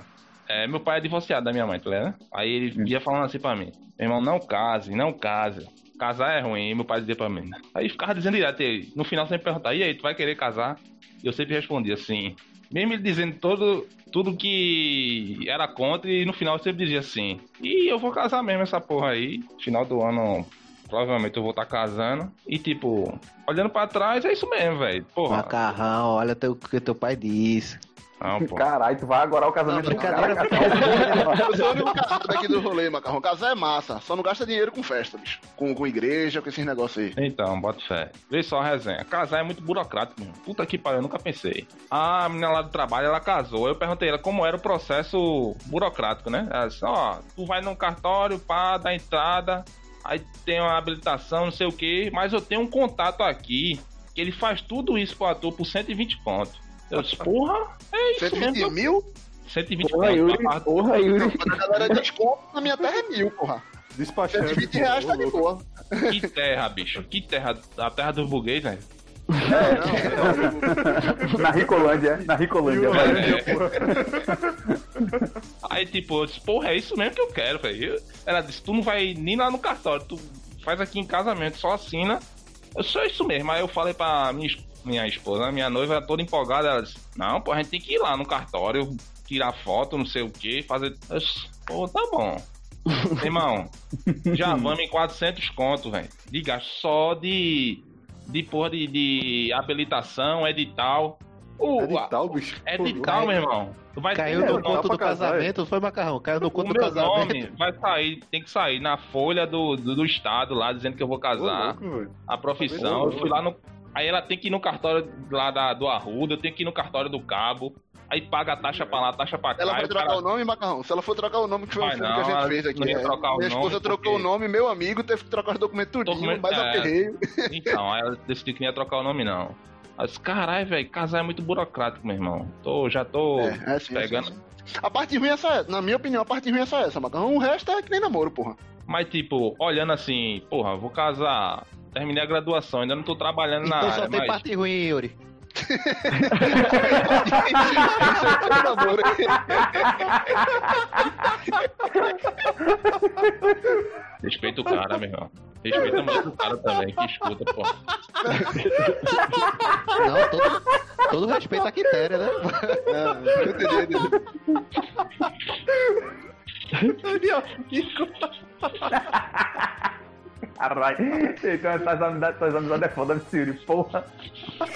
D: é, meu pai é divorciado da minha mãe, tá ligado? Aí ele ia falando assim pra mim: Meu irmão, não case, não case. Casar é ruim, meu pai dizia pra mim. Aí ficava dizendo direto, no final sempre perguntava: E aí, tu vai querer casar? E eu sempre respondia assim. Mesmo ele dizendo todo, tudo que era contra, e no final sempre dizia assim: E eu vou casar mesmo essa porra aí. Final do ano, provavelmente eu vou estar tá casando. E tipo, olhando pra trás, é isso mesmo, velho. Porra.
A: Macarrão, olha o que teu pai disse.
B: Não, pô. Caralho, tu vai agorar o casamento
E: não, brincadeira. Cara, eu sou o único casado daqui do rolê, Macarrão. Casar é massa, só não gasta dinheiro com festa, bicho. Com, com igreja, com esses negócios aí.
D: Então, bota fé. Vê só a resenha. Casar é muito burocrático, mano. Puta que pariu, eu nunca pensei. A menina lá do trabalho, ela casou. Eu perguntei ela como era o processo burocrático, né? Ela disse, ó, tu vai num cartório, pá, dá entrada, aí tem uma habilitação, não sei o que, mas eu tenho um contato aqui que ele faz tudo isso pro ator por 120 pontos. Eu disse, porra, é isso
E: 120
D: mesmo.
E: mil?
D: 120
B: porra,
D: mil.
B: Yuri, porra, Yuri.
E: A galera desconto na minha terra é mil, porra.
C: Despachante.
E: 120 reais tá de boa.
D: Que terra, bicho. Que terra. A terra dos buguês, velho.
B: É, na Ricolândia, na Ricolândia.
D: É. Aí, tipo, eu disse, porra, é isso mesmo que eu quero, velho. Ela disse, tu não vai nem lá no cartório, tu faz aqui em casamento, só assina. Eu sou isso mesmo. Aí eu falei pra minha esposa minha esposa, minha noiva toda empolgada, ela disse, não, pô, a gente tem que ir lá no cartório, tirar foto, não sei o que, fazer. Pô, tá bom. Irmão, já vamos em 400 conto, velho. Gasto só de. De porra de, de habilitação, edital.
C: O, edital, bicho.
D: Edital, meu irmão.
A: Vai Caiu no conto do casamento, foi macarrão. Caiu no conto do casamento. Nome
D: vai sair, tem que sair na folha do, do, do estado lá, dizendo que eu vou casar. louco, a profissão. eu fui lá no, Aí ela tem que ir no cartório lá da, do Arruda, tenho que ir no cartório do Cabo. Aí paga a taxa pra lá, taxa pra cá.
E: Ela vai trocar cara... o nome, Macarrão? Se ela for trocar o nome, que foi
D: vai
E: o não, que a gente fez aqui. Né? Minha esposa trocou o nome, meu amigo teve que trocar os documentos tudinho, Documento, mais é... aperreio.
D: Então, aí ela decidiu que não ia trocar o nome, não. Mas, caralho, velho, casar é muito burocrático, meu irmão. Tô, já tô é, é assim, pegando. É assim.
E: A parte ruim é essa, na minha opinião, a parte ruim é essa, essa, Macarrão. O resto é que nem namoro, porra.
D: Mas, tipo, olhando assim, porra, vou casar terminei a graduação, ainda não tô trabalhando então na área.
A: Então só tem
D: mas...
A: parte ruim, Yuri.
D: Respeita o cara, meu irmão. Respeita muito o cara também, que escuta, pô.
A: Não, todo, todo respeito à quitéria, né?
B: Caralho, então essas amizades, essas amizades é foda de Siri, porra.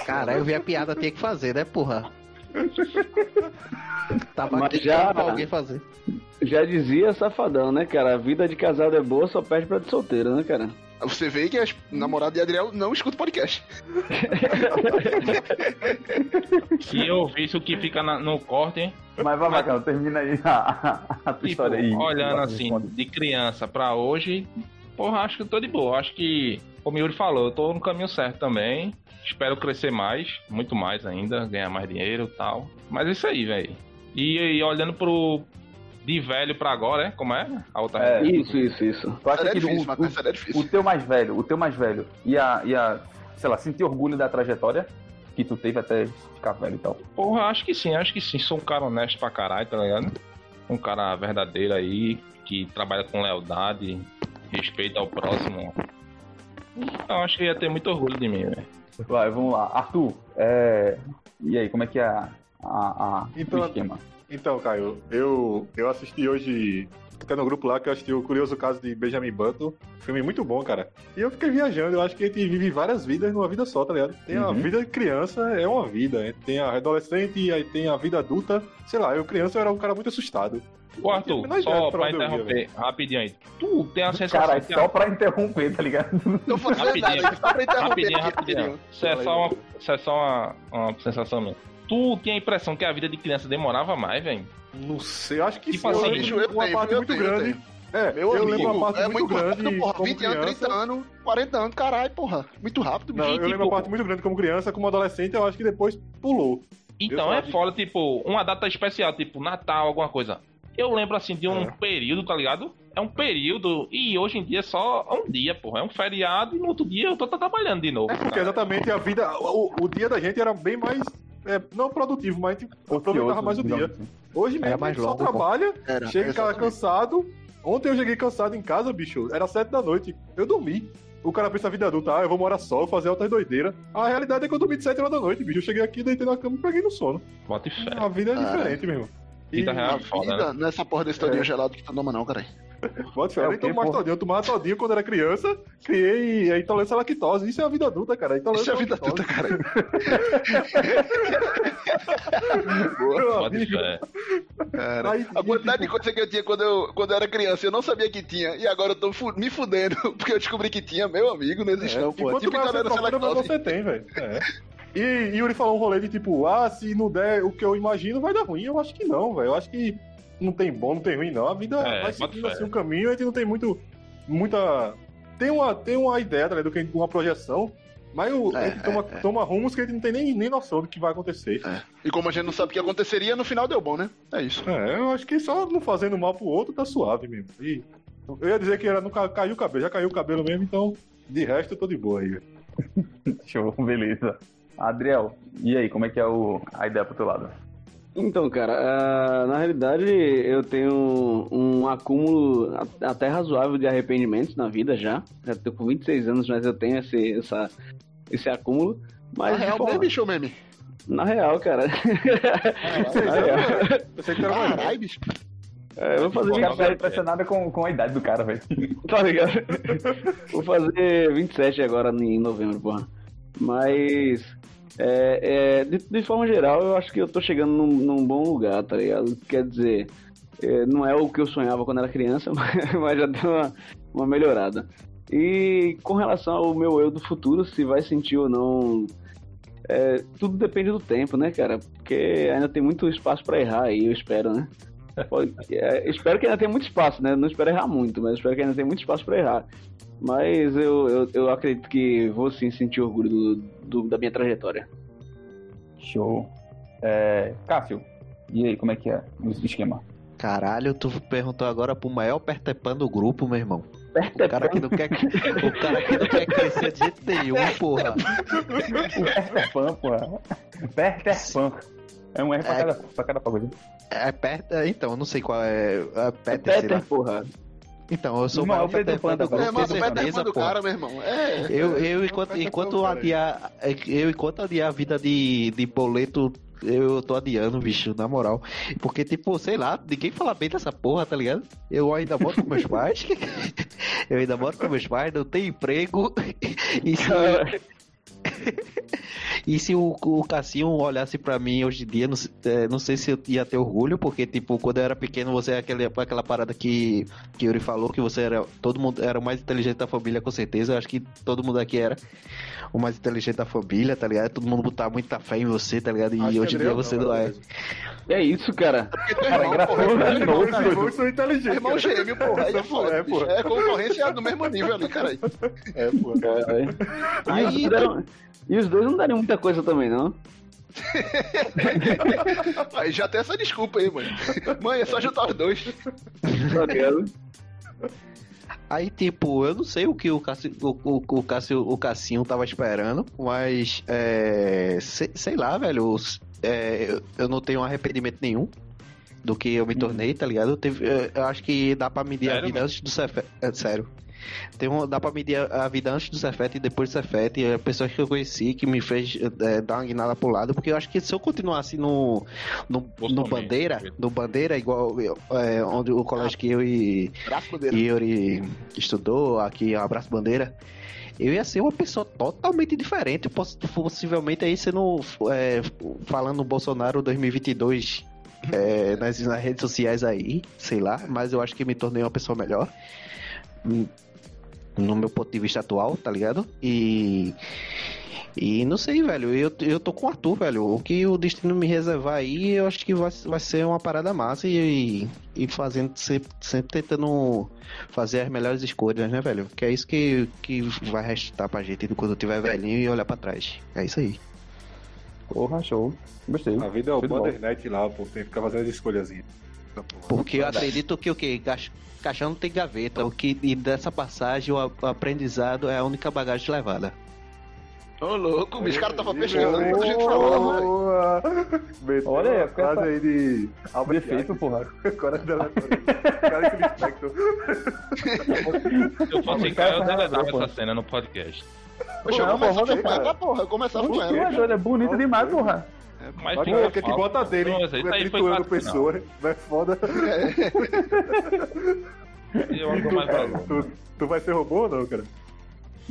A: Caralho, eu vi a piada, tem que fazer, né, porra? Tava
F: Mas já-
A: pra alguém fazer.
F: Já dizia safadão, né, cara? A vida de casado é boa, só perde pra de solteiro, né, cara?
E: Você vê que as namoradas de Adriel não escutam podcast.
D: Se eu visse o que fica na- no corte, hein?
B: Mas vai, bacana, termina aí a, a, a
D: Tipo,
B: história aí.
D: olhando assim,
B: responde.
D: de criança pra hoje, porra, acho que eu tô de boa. Acho que, como o Yuri falou, eu tô no caminho certo também. Espero crescer mais, muito mais ainda, ganhar mais dinheiro e tal. Mas é isso aí, velho. E, e olhando pro. De velho pra agora, é? Como é? A outra
B: É.
F: Isso, isso, isso.
B: Tu acha
E: é
B: que
E: difícil,
B: o,
E: mas essa é
B: o,
E: difícil.
B: o teu mais velho, o teu mais velho ia, ia, sei lá, sentir orgulho da trajetória que tu teve até ficar velho e tal?
D: Porra, acho que sim, acho que sim. Sou um cara honesto pra caralho, tá ligado? Um cara verdadeiro aí, que trabalha com lealdade, respeito ao próximo. Eu acho que ia ter muito orgulho de mim, velho.
B: Vai, vamos lá. Arthur, é... e aí, como é que é a, a, a-
C: Então,
B: o esquema?
C: Então, Caio, eu, eu assisti hoje. Fica no grupo lá que eu assisti o Curioso Caso de Benjamin Button. Filme muito bom, cara. E eu fiquei viajando. Eu acho que a gente vive várias vidas numa vida só, tá ligado? Tem a
B: Uhum.
C: vida de criança, é uma vida. Tem a adolescente, aí tem a vida adulta. Sei lá, eu criança eu era um cara muito assustado.
D: Ô, Arthur,
C: a
D: só
C: pra
D: interromper rapidinho aí. Tu tem a sensação
B: Caralho,
D: que
B: só pra interromper, tá ligado?
E: Não foi
D: Rapidinho.
E: nada, só pra interromper
D: Rapidinho, rapidinho. Isso é só uma, isso é só uma, uma sensação mesmo. Tu tinha a impressão que a vida de criança demorava mais, velho?
C: Não sei, eu acho que
D: Tipo
C: sim.
D: assim,
C: eu lembro
E: eu
C: uma
E: tenho,
C: parte muito
E: tenho,
C: grande. É,
E: Meu
C: eu
E: amigo,
C: lembro uma parte
E: é
C: muito,
E: muito
C: grande.
E: rápido, porra.
C: como
E: 20 anos,
C: criança.
E: 30 anos, 40 anos, caralho, porra. Muito rápido, bicho.
C: Não,
D: E,
C: eu lembro
D: tipo-
C: uma parte muito grande como criança, como adolescente, eu acho que depois pulou.
D: Então
C: Eu
D: é foda, tipo, uma data especial, tipo Natal, alguma coisa. Eu lembro assim de um
C: É.
D: período, tá ligado? É um período, e hoje em dia é só um dia, porra. É um feriado e no outro dia eu tô trabalhando de novo.
C: É porque
D: cara.
C: exatamente a vida, o, o dia da gente era bem mais, é, não produtivo, mas tipo, aproveitava mais o dia.
B: assim.
C: Hoje mesmo a
A: mais
C: gente só trabalha,
E: Era,
C: chega casa
E: exatamente.
C: cansado. Ontem eu cheguei cansado em casa, bicho, era sete da noite. Eu dormi. O cara pensa a vida adulta, ah, eu vou morar só, fazer outras doideiras. A realidade é que eu dormi de 7 horas da noite, bicho. Eu cheguei aqui, deitei na cama e peguei no sono.
D: Bota fé.
C: A vida é
E: Ah.
C: diferente, meu irmão. E
D: Vida real.
E: A
D: É foda,
E: vida nessa porra desse
C: É.
E: gelado que tu toma não, caralho.
C: Bota fé,
B: É
C: eu
B: o
C: nem tomo mais todinho. Eu tomava todinho quando era criança, criei a intolerância à lactose. Isso é a vida adulta, cara. A intolerância
E: Isso é a vida
C: lactose.
E: adulta,
C: amigo.
D: fé.
E: Cara,
C: Aí,
E: a quantidade de
C: tipo,
E: coisa que eu tinha quando eu, quando eu era criança, eu não sabia que tinha. E agora eu tô fu- me fudendo, porque eu descobri que tinha. Meu amigo, não existe
C: É,
E: não, pô. Tipo
C: mais você
E: intolerância à lactose.
C: você tem, velho. É. E e Yuri falou um rolê de tipo, ah, se não der o que eu imagino, vai dar ruim. Eu acho que não, velho. Eu acho que não tem bom, não tem ruim, não. A vida
D: É,
C: vai seguindo assim um caminho, a gente não tem muito. muita. Tem uma, tem uma ideia, tá ligado? Que a Uma projeção. Mas o, a
E: É,
C: gente toma,
E: é, é.
C: toma rumos que a gente não tem nem, nem noção do que vai acontecer.
E: É. E como a gente não sabe o que aconteceria, no final deu bom, né? É isso.
C: É, eu acho que só não fazendo mal pro outro tá suave mesmo. E eu ia dizer que era, não ca- caiu o cabelo, já caiu o cabelo mesmo, então de resto eu tô de boa aí. velho.
B: Show, beleza. Adriel, e aí, como é que é o, a ideia pro teu lado?
F: Então, cara, ah, na realidade eu tenho um acúmulo a- até razoável de arrependimentos na vida já. Já tô com 26 anos, mas eu tenho esse, essa, esse acúmulo. Mas,
E: Na real,
F: pô,
E: mesmo, bicho, meme.
F: na real, cara. na real.
C: Eu sei que era mais
E: Caralho, bicho.
F: É, eu vou fazer
B: tá
F: 27,
B: impressionado com, com a idade do cara, velho.
F: tá ligado? Vou fazer 27 agora em novembro, porra. Mas, é, é, de, de forma geral, eu acho que eu tô chegando num, num bom lugar, tá ligado? Quer dizer, é, não é o que eu sonhava quando era criança, mas, mas já deu uma, uma melhorada. E com relação ao meu eu do futuro, se vai sentir ou não, é, tudo depende do tempo, né, cara? Porque ainda tem muito espaço pra errar aí, eu espero, né? É, espero que ainda tenha muito espaço, né? Não espero errar muito, mas espero que ainda tenha muito espaço pra errar. Mas eu, eu, eu acredito que vou sim sentir orgulho do, do- da minha trajetória.
B: Show. É, Cássio, e aí, como é que é o esquema?
A: Caralho, tu perguntou agora pro maior pertepã do grupo, meu irmão. O cara que não quer, o cara que não quer crescer de jeito nenhum, porra.
B: O Peter Pan, porra. Peter Pan. É um R pra, é, cada, pra cada pagode.
A: É Peter, então, eu não sei qual é.
F: É Peter, é Peter porra.
A: Então, eu sou o maior Peter Pan do grupo.
E: É, mas o Peter Pan do cara, meu irmão. É,
A: eu, eu, enquanto, enquanto, adiar, eu, enquanto adiar a vida de, de boleto eu tô adiando, bicho, na moral. Porque, tipo, sei lá, ninguém fala bem dessa porra, tá ligado? Eu ainda moro com meus pais. eu ainda moro com meus pais, não tenho emprego. E se, e se o, o Cassinho olhasse pra mim hoje em dia, não, é, não sei se eu ia ter orgulho, porque, tipo, quando eu era pequeno, você é aquele, aquela parada que, que Yuri falou, que você era. Todo mundo era o mais inteligente da família, com certeza. Eu acho que todo mundo aqui era o mais inteligente da família, tá ligado? Todo mundo botar muita fé em você, tá ligado? E acho hoje em dia você não é.
F: É isso, cara.
E: Cara, é engraçado. Irmãos são inteligentes. Irmão gêmeo, porra. É, foda, é, porra. é concorrência do mesmo nível ali, cara. É, porra.
F: É, Aí, e os dois não dariam muita coisa também, não?
E: aí já tem essa desculpa aí, mãe. Mãe, é só juntar os dois.
F: Só quero.
A: Aí, tipo, eu não sei o que o Cássio, o, o, o, o Cassinho tava esperando, mas, é, sei, sei lá, velho, é, eu não tenho arrependimento nenhum do que eu me tornei, tá ligado? Eu, teve, eu acho que dá pra medir sério, a vida antes do Cefete. É, sério. Tem um, dá pra medir a, vida antes do Cefete e depois do Cefete. É pessoas que eu conheci que me fez é, dar uma guinada pro lado, porque eu acho que se eu continuasse no, no, no Bandeira, no Bandeira, igual é, onde o colégio que eu e, e Yuri estudou, aqui, Abraço Bandeira eu ia ser uma pessoa totalmente diferente. Possivelmente aí sendo é, falando Bolsonaro 2022 é, nas, nas redes sociais aí, sei lá, mas eu acho que me tornei uma pessoa melhor no meu ponto de vista atual, tá ligado? E. E não sei, velho. Eu, eu tô com o Arthur, velho. O que o destino me reservar aí, eu acho que vai, vai ser uma parada massa e, e fazendo, sempre, sempre tentando fazer as melhores escolhas, né, velho? Que é isso que, que vai restar pra gente quando eu tiver velhinho e olhar pra trás. É isso aí.
B: Porra, show. Gostei.
C: A vida é o Bandernet lá, pô. Tem que ficar fazendo as escolhas.
A: Porque eu acredito que o que? Caixão não tem gaveta. O que, e dessa passagem, o, aprendizado é a única bagagem levada.
E: Ô, louco, bicho, cara tava pesquisando enquanto a gente falava,
B: velho. Olha aí, a frase aí de
C: Albert
B: Defeito, porra.
C: Cara de Cara de Spectre.
D: Eu posso ficar, eu deletava essa cena no podcast.
E: Poxa, eu começava com ela, porra. Eu começava com ela.
B: É bonito demais, porra.
C: Mas Pô, que, que bota dele, hein? Tá aí foi quatro pessoa, vai foda.
D: Eu amo mais
C: tu, tu vai ser robô ou não, cara?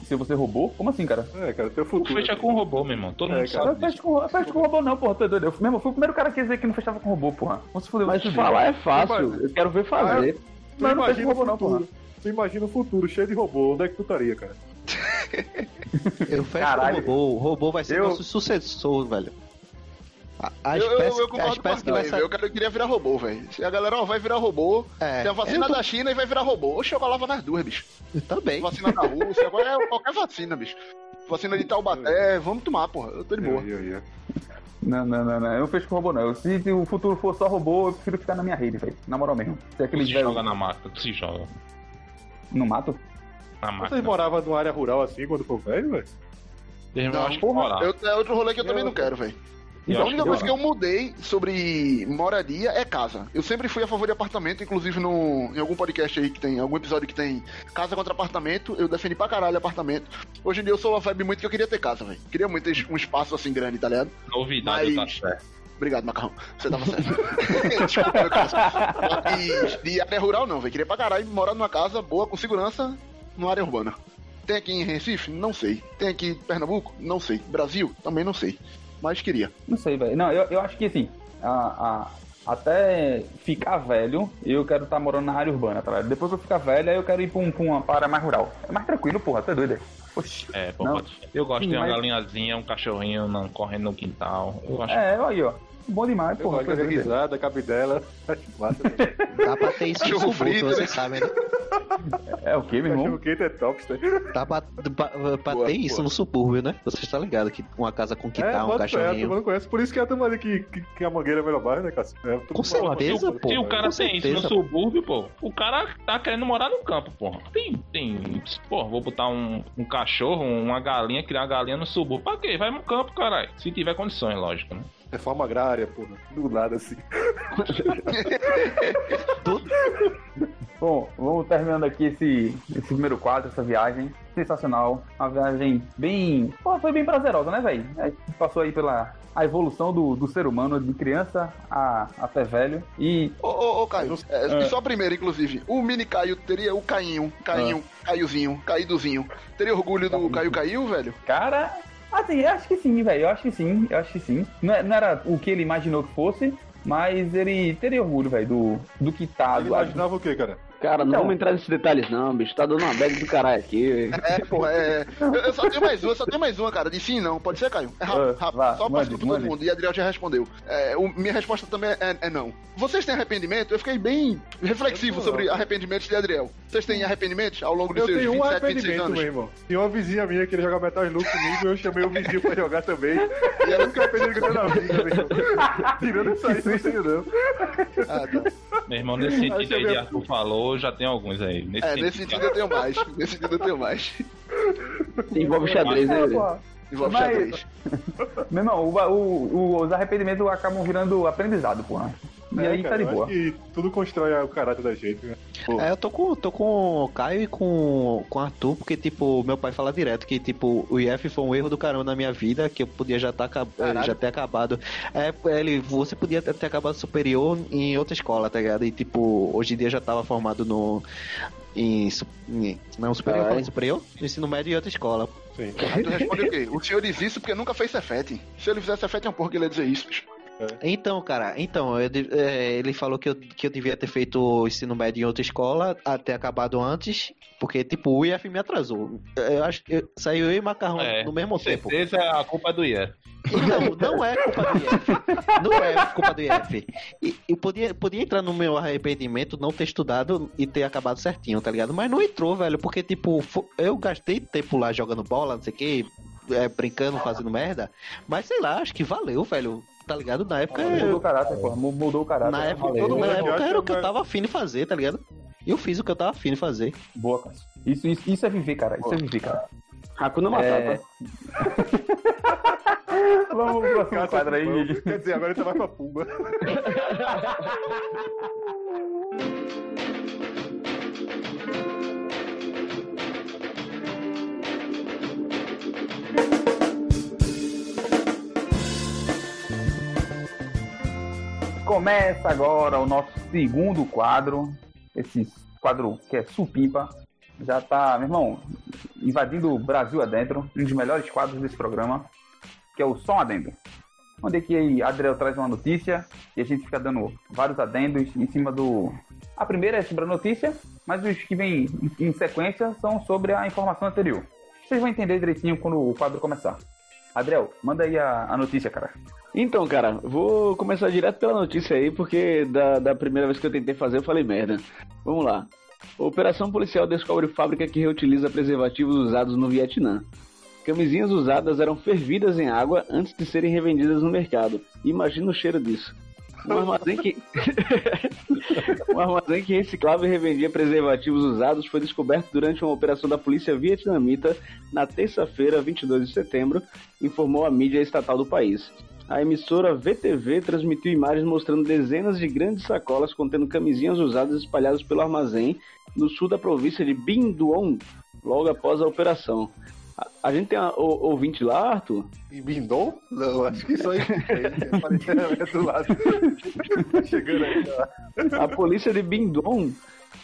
B: Se você roubou? Como assim, cara?
C: É, cara, teu futuro.
D: Fecha com robô, meu irmão. Todo é, mundo cara. sabe.
B: Fecha com, fecha com robô, não, porra. Tu é doido. Eu, mesmo, fui o primeiro cara que dizer que não fechava com robô, porra.
F: Vamos se fuder. Mas falar é fácil. Eu quero ver fazer.
C: Ah, não, não fecha com robô, não, porra. Tu imagina o futuro cheio de robô. Onde é que tu estaria, cara?
A: Eu fecho Caralho. com robô. O robô vai ser eu... nosso sucessor, velho.
E: A, a eu, espécie, eu, eu concordo com que vai sair... Eu queria virar robô, velho. Se a galera ó, vai virar robô, é, tem a vacina tô... da China e vai virar robô. Oxe, eu falava nas duas, bicho.
A: Eu também.
E: Vacina da Rússia, agora é qualquer vacina, bicho. Vacina de Taubaté, vamos tomar, porra. Eu tô de boa. Eu, eu,
B: não, não, não, não. Eu não fecho com robô, não. Se o futuro for só robô, eu prefiro ficar na minha rede, velho. Na moral mesmo.
D: Se aquele tu se joga na mata, tu se joga.
B: No mato?
C: Na mata. Vocês moravam numa área rural assim quando for velho, velho?
E: Não, acho porra, eu, é outro rolê que eu, eu também não quero, velho. A única coisa que eu mudei sobre moradia é casa. Eu sempre fui a favor de apartamento, inclusive no, em algum podcast aí que tem, algum episódio que tem casa contra apartamento, eu defendi pra caralho apartamento. Hoje em dia eu sou uma vibe muito que eu queria ter casa, velho. Queria muito ter um espaço assim grande, tá ligado?
D: Novidade, Mas... tá certo.
E: Obrigado, Macarrão. Você tava certo. Desculpa, meu caso. De área rural não, velho. Queria pra caralho morar numa casa boa, com segurança, numa área urbana. Tem aqui em Recife? Não sei. Tem aqui em Pernambuco? Não sei. Brasil? Também não sei mas queria.
B: Não sei, velho. Não, eu, eu acho que assim, a, a, até ficar velho, eu quero estar tá morando na área urbana, tá ligado? Depois que eu ficar velho, aí eu quero ir pra, um, pra uma área mais rural. É mais tranquilo, porra, tá doido?
D: Oxi. É, pô, eu gosto Sim, de uma mas... galinhazinha, um cachorrinho não, correndo no quintal. Eu acho...
B: É, aí, ó. Bom demais,
C: pô. Fazer risada, cabidela.
A: Dá pra ter isso no suburbio, vocês sabem, né?
B: É o que, meu irmão? O
C: que é top,
A: Dá pra, pra, pra boa, ter boa. isso no subúrbio, né? Você está ligado que uma casa com quintal,
C: é,
A: um cachorrinho.
C: É, não conhece. Por isso que é a turma ali que, que, que a Mangueira é melhor bairro, né, Cássio? É,
A: com certeza, pô.
D: Se o cara tem isso no subúrbio, pô, o cara tá querendo morar no campo, porra. Tem, tem, pô, vou botar um, um cachorro, uma galinha, criar uma galinha no subúrbio. Pra quê? Vai no campo, caralho. Se tiver condições, lógico, né?
C: Reforma agrária, porra. Do nada assim.
B: Bom, vamos terminando aqui esse, esse primeiro quadro, essa viagem. Sensacional. Uma viagem bem. Pô, foi bem prazerosa, né, velho? Passou aí pela a evolução do, do ser humano, de criança a, até velho. E.
E: Ô, ô, ô Caio, é, é. só primeiro, inclusive. O mini Caio teria o Cainho, Cainho, ah. Caiozinho, Caídozinho. Teria orgulho do Caio Caiu, velho?
B: Cara, Assim, eu acho que sim, velho. Eu acho que sim, eu acho que sim. Não, é, não era o que ele imaginou que fosse, mas ele teria orgulho, velho, do, do que tá.
C: Ele imaginava o quê, cara?
F: Cara, não então, vamos entrar nesses detalhes não, bicho. Tá dando uma bag do caralho aqui.
E: É, porra, é. Eu só tenho mais uma, só tenho mais uma, cara. De sim não. Pode ser, Caio? É rápido, uh, rápido. Vá, só pra todo mundo. E Adriel já respondeu. É, o, minha resposta também é, é, não. Vocês têm arrependimento? Eu fiquei bem reflexivo sobre arrependimentos de Adriel. Vocês têm arrependimentos ao longo de eu seus 27, um 26 anos? Meu irmão.
C: Tinha uma vizinha minha que queria jogar Metal Slug comigo, eu chamei o vizinho pra jogar também. E era o que eu aprendi que eu na vida, meu irmão. Tirando isso aí, não sei não.
D: Ah, tá. Meu irmão, nesse sentido aí de Arthur falou, já tem alguns aí.
E: Nesse é, sentido, nesse sentido eu tenho mais. Nesse sentido eu tenho mais.
F: Envolve xadrez, né?
E: Envolve Mas, xadrez.
B: Meu irmão, o, o, os arrependimentos acabam virando aprendizado, porra. E é, aí tá cara, tá de boa.
C: que tudo constrói o caráter da gente, né?
A: É, eu tô com, tô com o Caio e com, com o Arthur, porque, tipo, meu pai fala direto que, tipo, o IF foi um erro do caramba na minha vida, que eu podia já, tá, já ter acabado. É, ele, você podia ter acabado superior em outra escola, tá ligado? E, tipo, hoje em dia já tava formado no. Em, em não, superior, ah, superior? No ensino médio e outra escola.
E: Sim. Aí tu responde o quê? O senhor diz isso porque nunca fez Cefete. Se ele fizesse Cefete, é um porra que ele ia dizer isso, bicho.
A: É. Então, cara, então, eu, é, ele falou que eu, que eu devia ter feito o ensino médio em outra escola, até acabado antes, porque, tipo, o IF me atrasou. Eu acho que saiu eu e Macarrão é, no mesmo tempo.
D: certeza é a culpa do IF.
A: Não, não é culpa do IF. Não é culpa do IF. E, eu podia, podia entrar no meu arrependimento, não ter estudado e ter acabado certinho, tá ligado? Mas não entrou, velho, porque, tipo, eu gastei tempo lá jogando bola, não sei o que, é, brincando, fazendo merda. Mas sei lá, acho que valeu, velho tá ligado? Na época. Ah,
B: mudou o caráter, pô. Mudou o caráter.
A: Na época, todo, na época era o que eu tava afim de fazer, tá ligado? Eu fiz o que eu tava afim de fazer.
B: Boa, cara. Isso, isso, isso é viver, cara. Isso é viver, cara.
F: Hakuna Matata. É...
B: Vamos pro próximo quadro aí.
C: Quer dizer, agora ele tá mais pra Pumba.
B: Começa agora o nosso segundo quadro. Esse quadro que é Supimpa. Já tá, meu irmão, invadindo o Brasil adentro. Um dos melhores quadros desse programa, que é o Som Adendo. Onde é que Adriel traz uma notícia e a gente fica dando vários adendos em cima do. A primeira é sobre a notícia, mas os que vêm em sequência são sobre a informação anterior. Vocês vão entender direitinho quando o quadro começar. Adriel, manda aí a, a notícia, cara.
F: Então, cara, vou começar direto pela notícia aí, porque da, da primeira vez que eu tentei fazer eu falei merda. Vamos lá. Operação policial descobre fábrica que reutiliza preservativos usados no Vietnã. Camisinhas usadas eram fervidas em água antes de serem revendidas no mercado. Imagina o cheiro disso. Um armazém que. um armazém que reciclava e revendia preservativos usados foi descoberto durante uma operação da polícia vietnamita na terça-feira, 22 de setembro, informou a mídia estatal do país. A emissora VTV transmitiu imagens mostrando dezenas de grandes sacolas contendo camisinhas usadas espalhadas pelo armazém no sul da província de Binh Duong, logo após a operação. A, gente tem o, ouvinte lá, Arthur?
C: Em Bindon? Não, acho que só em do lado. Chegando aí.
F: A polícia de Bindon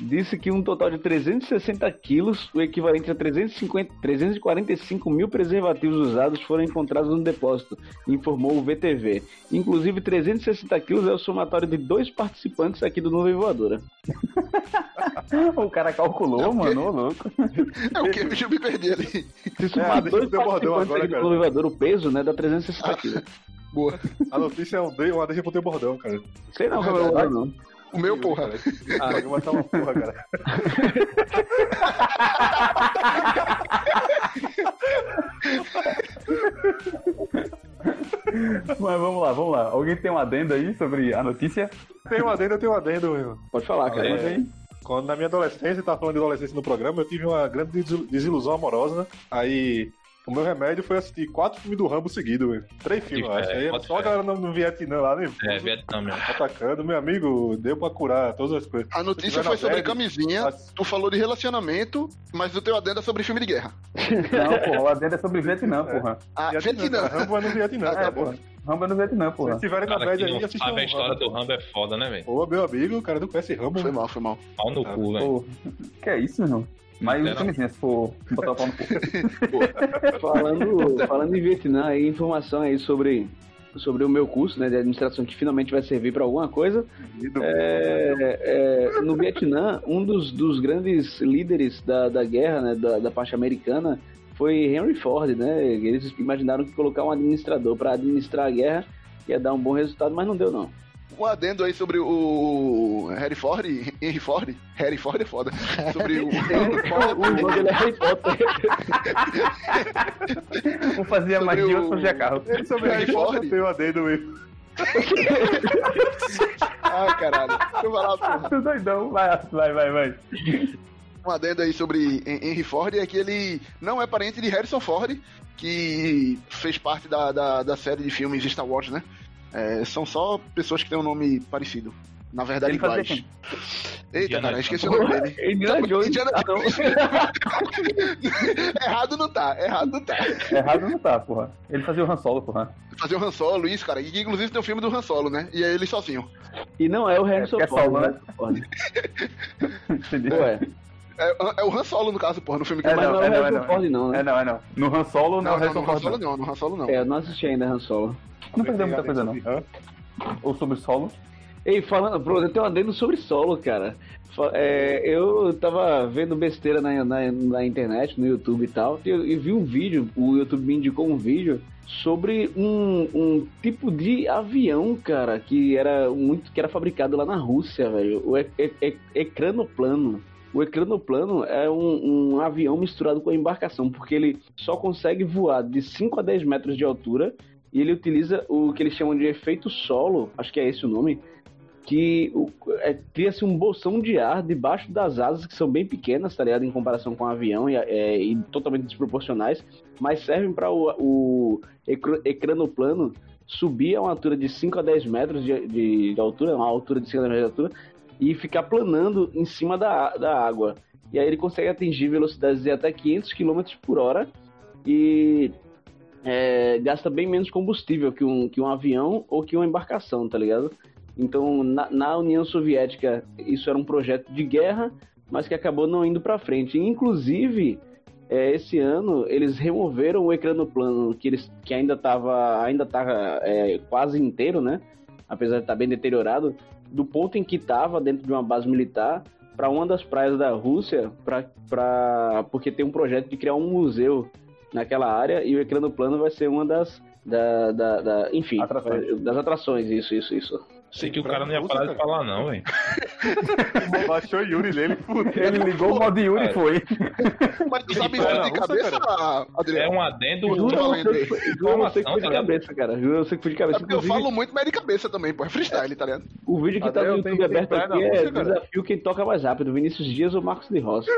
F: disse que um total de 360 quilos, o equivalente a 350, 345 mil preservativos usados, foram encontrados no depósito, informou o VTV. Inclusive, 360 quilos é o somatório de dois participantes aqui do Nuvem Voadora.
B: o cara calculou, é mano, louco.
E: É o que? Deixa eu me perder ali.
F: Se somar é, dois participantes agora, aqui do Nuvem Voadora, o peso, né, dá 360 quilos.
E: Boa.
C: A notícia é um D, uma deixa pro teu bordão, cara.
F: Sei não, é não.
E: O meu, porra.
C: Ah, eu vou botar uma porra, cara.
B: Mas vamos lá, vamos lá. Alguém tem um adendo aí sobre a notícia?
C: Tem um adendo, eu tenho um adendo, meu.
F: Pode falar, cara.
C: É, quando na minha adolescência, eu tava falando de adolescência no programa, eu tive uma grande desilusão amorosa. Aí o meu remédio foi assistir quatro filmes do Rambo seguido, velho. Três filmes, eu acho.
D: É,
C: Aí
D: pode
C: só a galera no, no Vietnã lá, né?
D: É, Vietnã mesmo.
C: Atacando, meu amigo, deu pra curar todas as coisas.
E: A notícia
C: Se
E: foi sobre camisinha,
C: mas-
E: tu falou de relacionamento, mas o teu adendo é sobre filme de guerra.
B: Não, porra, o adendo é sobre Vietnã, porra.
E: Ah,
C: Vietnã, Rambo é no Vietnã,
E: Ah,
C: tá
B: É,
C: bom.
B: porra. Rambo é no Vietnã,
C: Se
B: porra.
C: vocês tiverem na média aí, assistam
D: sabe a história
C: Rambo.
D: do Rambo é foda, né, velho?
C: Ô, meu amigo, o cara não conhece Rambo,
E: Foi
C: mano.
E: mal, foi mal.
D: Pau no cu, velho.
B: Pô, que é isso, irmão? Mas
D: Literal.
B: camisinha, se for botar o pau no cu.
F: Falando, falando em Vietnã, aí, informação aí sobre, sobre o meu curso né, de administração que finalmente vai servir para alguma coisa. É, é, no Vietnã, um dos, dos grandes líderes da, da guerra, né, da, da parte americana, foi Henry Ford, né? Eles imaginaram que colocar um administrador para administrar a guerra ia dar um bom resultado, mas não deu não.
E: Um adendo aí sobre o Harry Ford, Henry Ford. Harry Ford é foda. Sobre o.
F: o nome dele é Harry Potter.
B: Um fazia
E: Sobre
B: magia,
E: o-
B: outro fazia carro.
C: Ele sobre
E: Harry
C: Harry
E: Ford?
C: tem um adendo mesmo.
E: Ai, caralho. Deixa eu falar, porra.
B: Tu doidão, vai, vai, vai, vai.
E: um adendo aí sobre Hen- Henry Ford é que ele não é parente de Harrison Ford, que fez parte da, da, da série de filmes Star Wars, né? É, são só pessoas que têm um nome parecido. Na verdade,
B: fazia
E: iguais. Eita,
D: Indiana
E: cara, esqueci o nome dele.
F: Indiana Jones.
E: Indiana
F: Ah, não.
E: errado não tá, errado não tá.
B: Errado não tá, porra. Ele fazia o Han Solo, porra.
E: Fazer o Han Solo, isso, cara. E inclusive tem um filme do Han Solo, né? E é ele sozinho.
F: E não é o Harrison
B: É, porque é
F: Ford,
B: Saulo,
F: né? Ford.
B: Entendeu?
F: Ué,
E: É, é o Han Solo, no caso, porra, no filme que
B: É,
F: mas
E: mais-
F: não é
B: é, não, é, não.
F: Ford não, né?
B: É, não, é não. No Han Solo, não,
E: Não,
B: é o
E: não, no Han Solo
B: não.
E: não, no Han Solo não.
F: É, eu não assisti ainda Han Solo.
B: Não perdeu muita coisa, não. Ou sobre solo.
F: Ei, falando, bro, eu tenho um adendo sobre solo, cara. É, eu tava vendo besteira na, na, na internet, no YouTube e tal, e eu, eu vi um vídeo, o YouTube me indicou um vídeo sobre um, um tipo de avião, cara, que era muito que era fabricado lá na Rússia, velho. O e, e, e, ecranoplano. O ecranoplano é um, um avião misturado com a embarcação, porque ele só consegue voar de 5 a 10 metros de altura e ele utiliza o que eles chamam de efeito solo, acho que é esse o nome, que é, cria-se um bolsão de ar debaixo das asas, que são bem pequenas, tá ligado? Em comparação com o avião e, é, e totalmente desproporcionais, mas servem para o, o ecr- ecranoplano subir a uma altura de 5 a 10 metros de, de- de altura, uma altura de 5 a 10 metros de altura, e ficar planando em cima da, da água. E aí ele consegue atingir velocidades de até 500 km por hora e é, gasta bem menos combustível que um, que um avião ou que uma embarcação, tá ligado? Então, na, na União Soviética, isso era um projeto de guerra, mas que acabou não indo para frente. Inclusive, é, esse ano, eles removeram o ecranoplano, que, eles, que ainda estava ainda tava, é, quase inteiro, né? Apesar de estar bem deteriorado, do ponto em que estava dentro de uma base militar para uma das praias da Rússia, pra, pra, porque tem um projeto de criar um museu naquela área e o ecranoplano vai ser uma das, da, da, da- enfim,
B: Atrações.
F: das atrações, isso, isso, isso.
D: Sei que o cara não ia parar de falar, não, velho.
C: Baixou o Yuri nele, fudeu.
B: Ele ligou o modo Yuri e foi.
E: Mas tu sabe isso
C: na
E: de cabeça,
D: É
E: Adriano?
D: um adendo.
E: Juro,
F: eu sei que foi- de cabeça, cara. Juro, eu sei que foi de
E: É
F: cabeça.
E: porque eu falo muito, mas é de cabeça também, pô. É freestyle, tá ligado?
F: o vídeo que tá no YouTube aberto aqui é desafio quem toca mais rápido, Vinícius Dias ou Marcos de Rossi.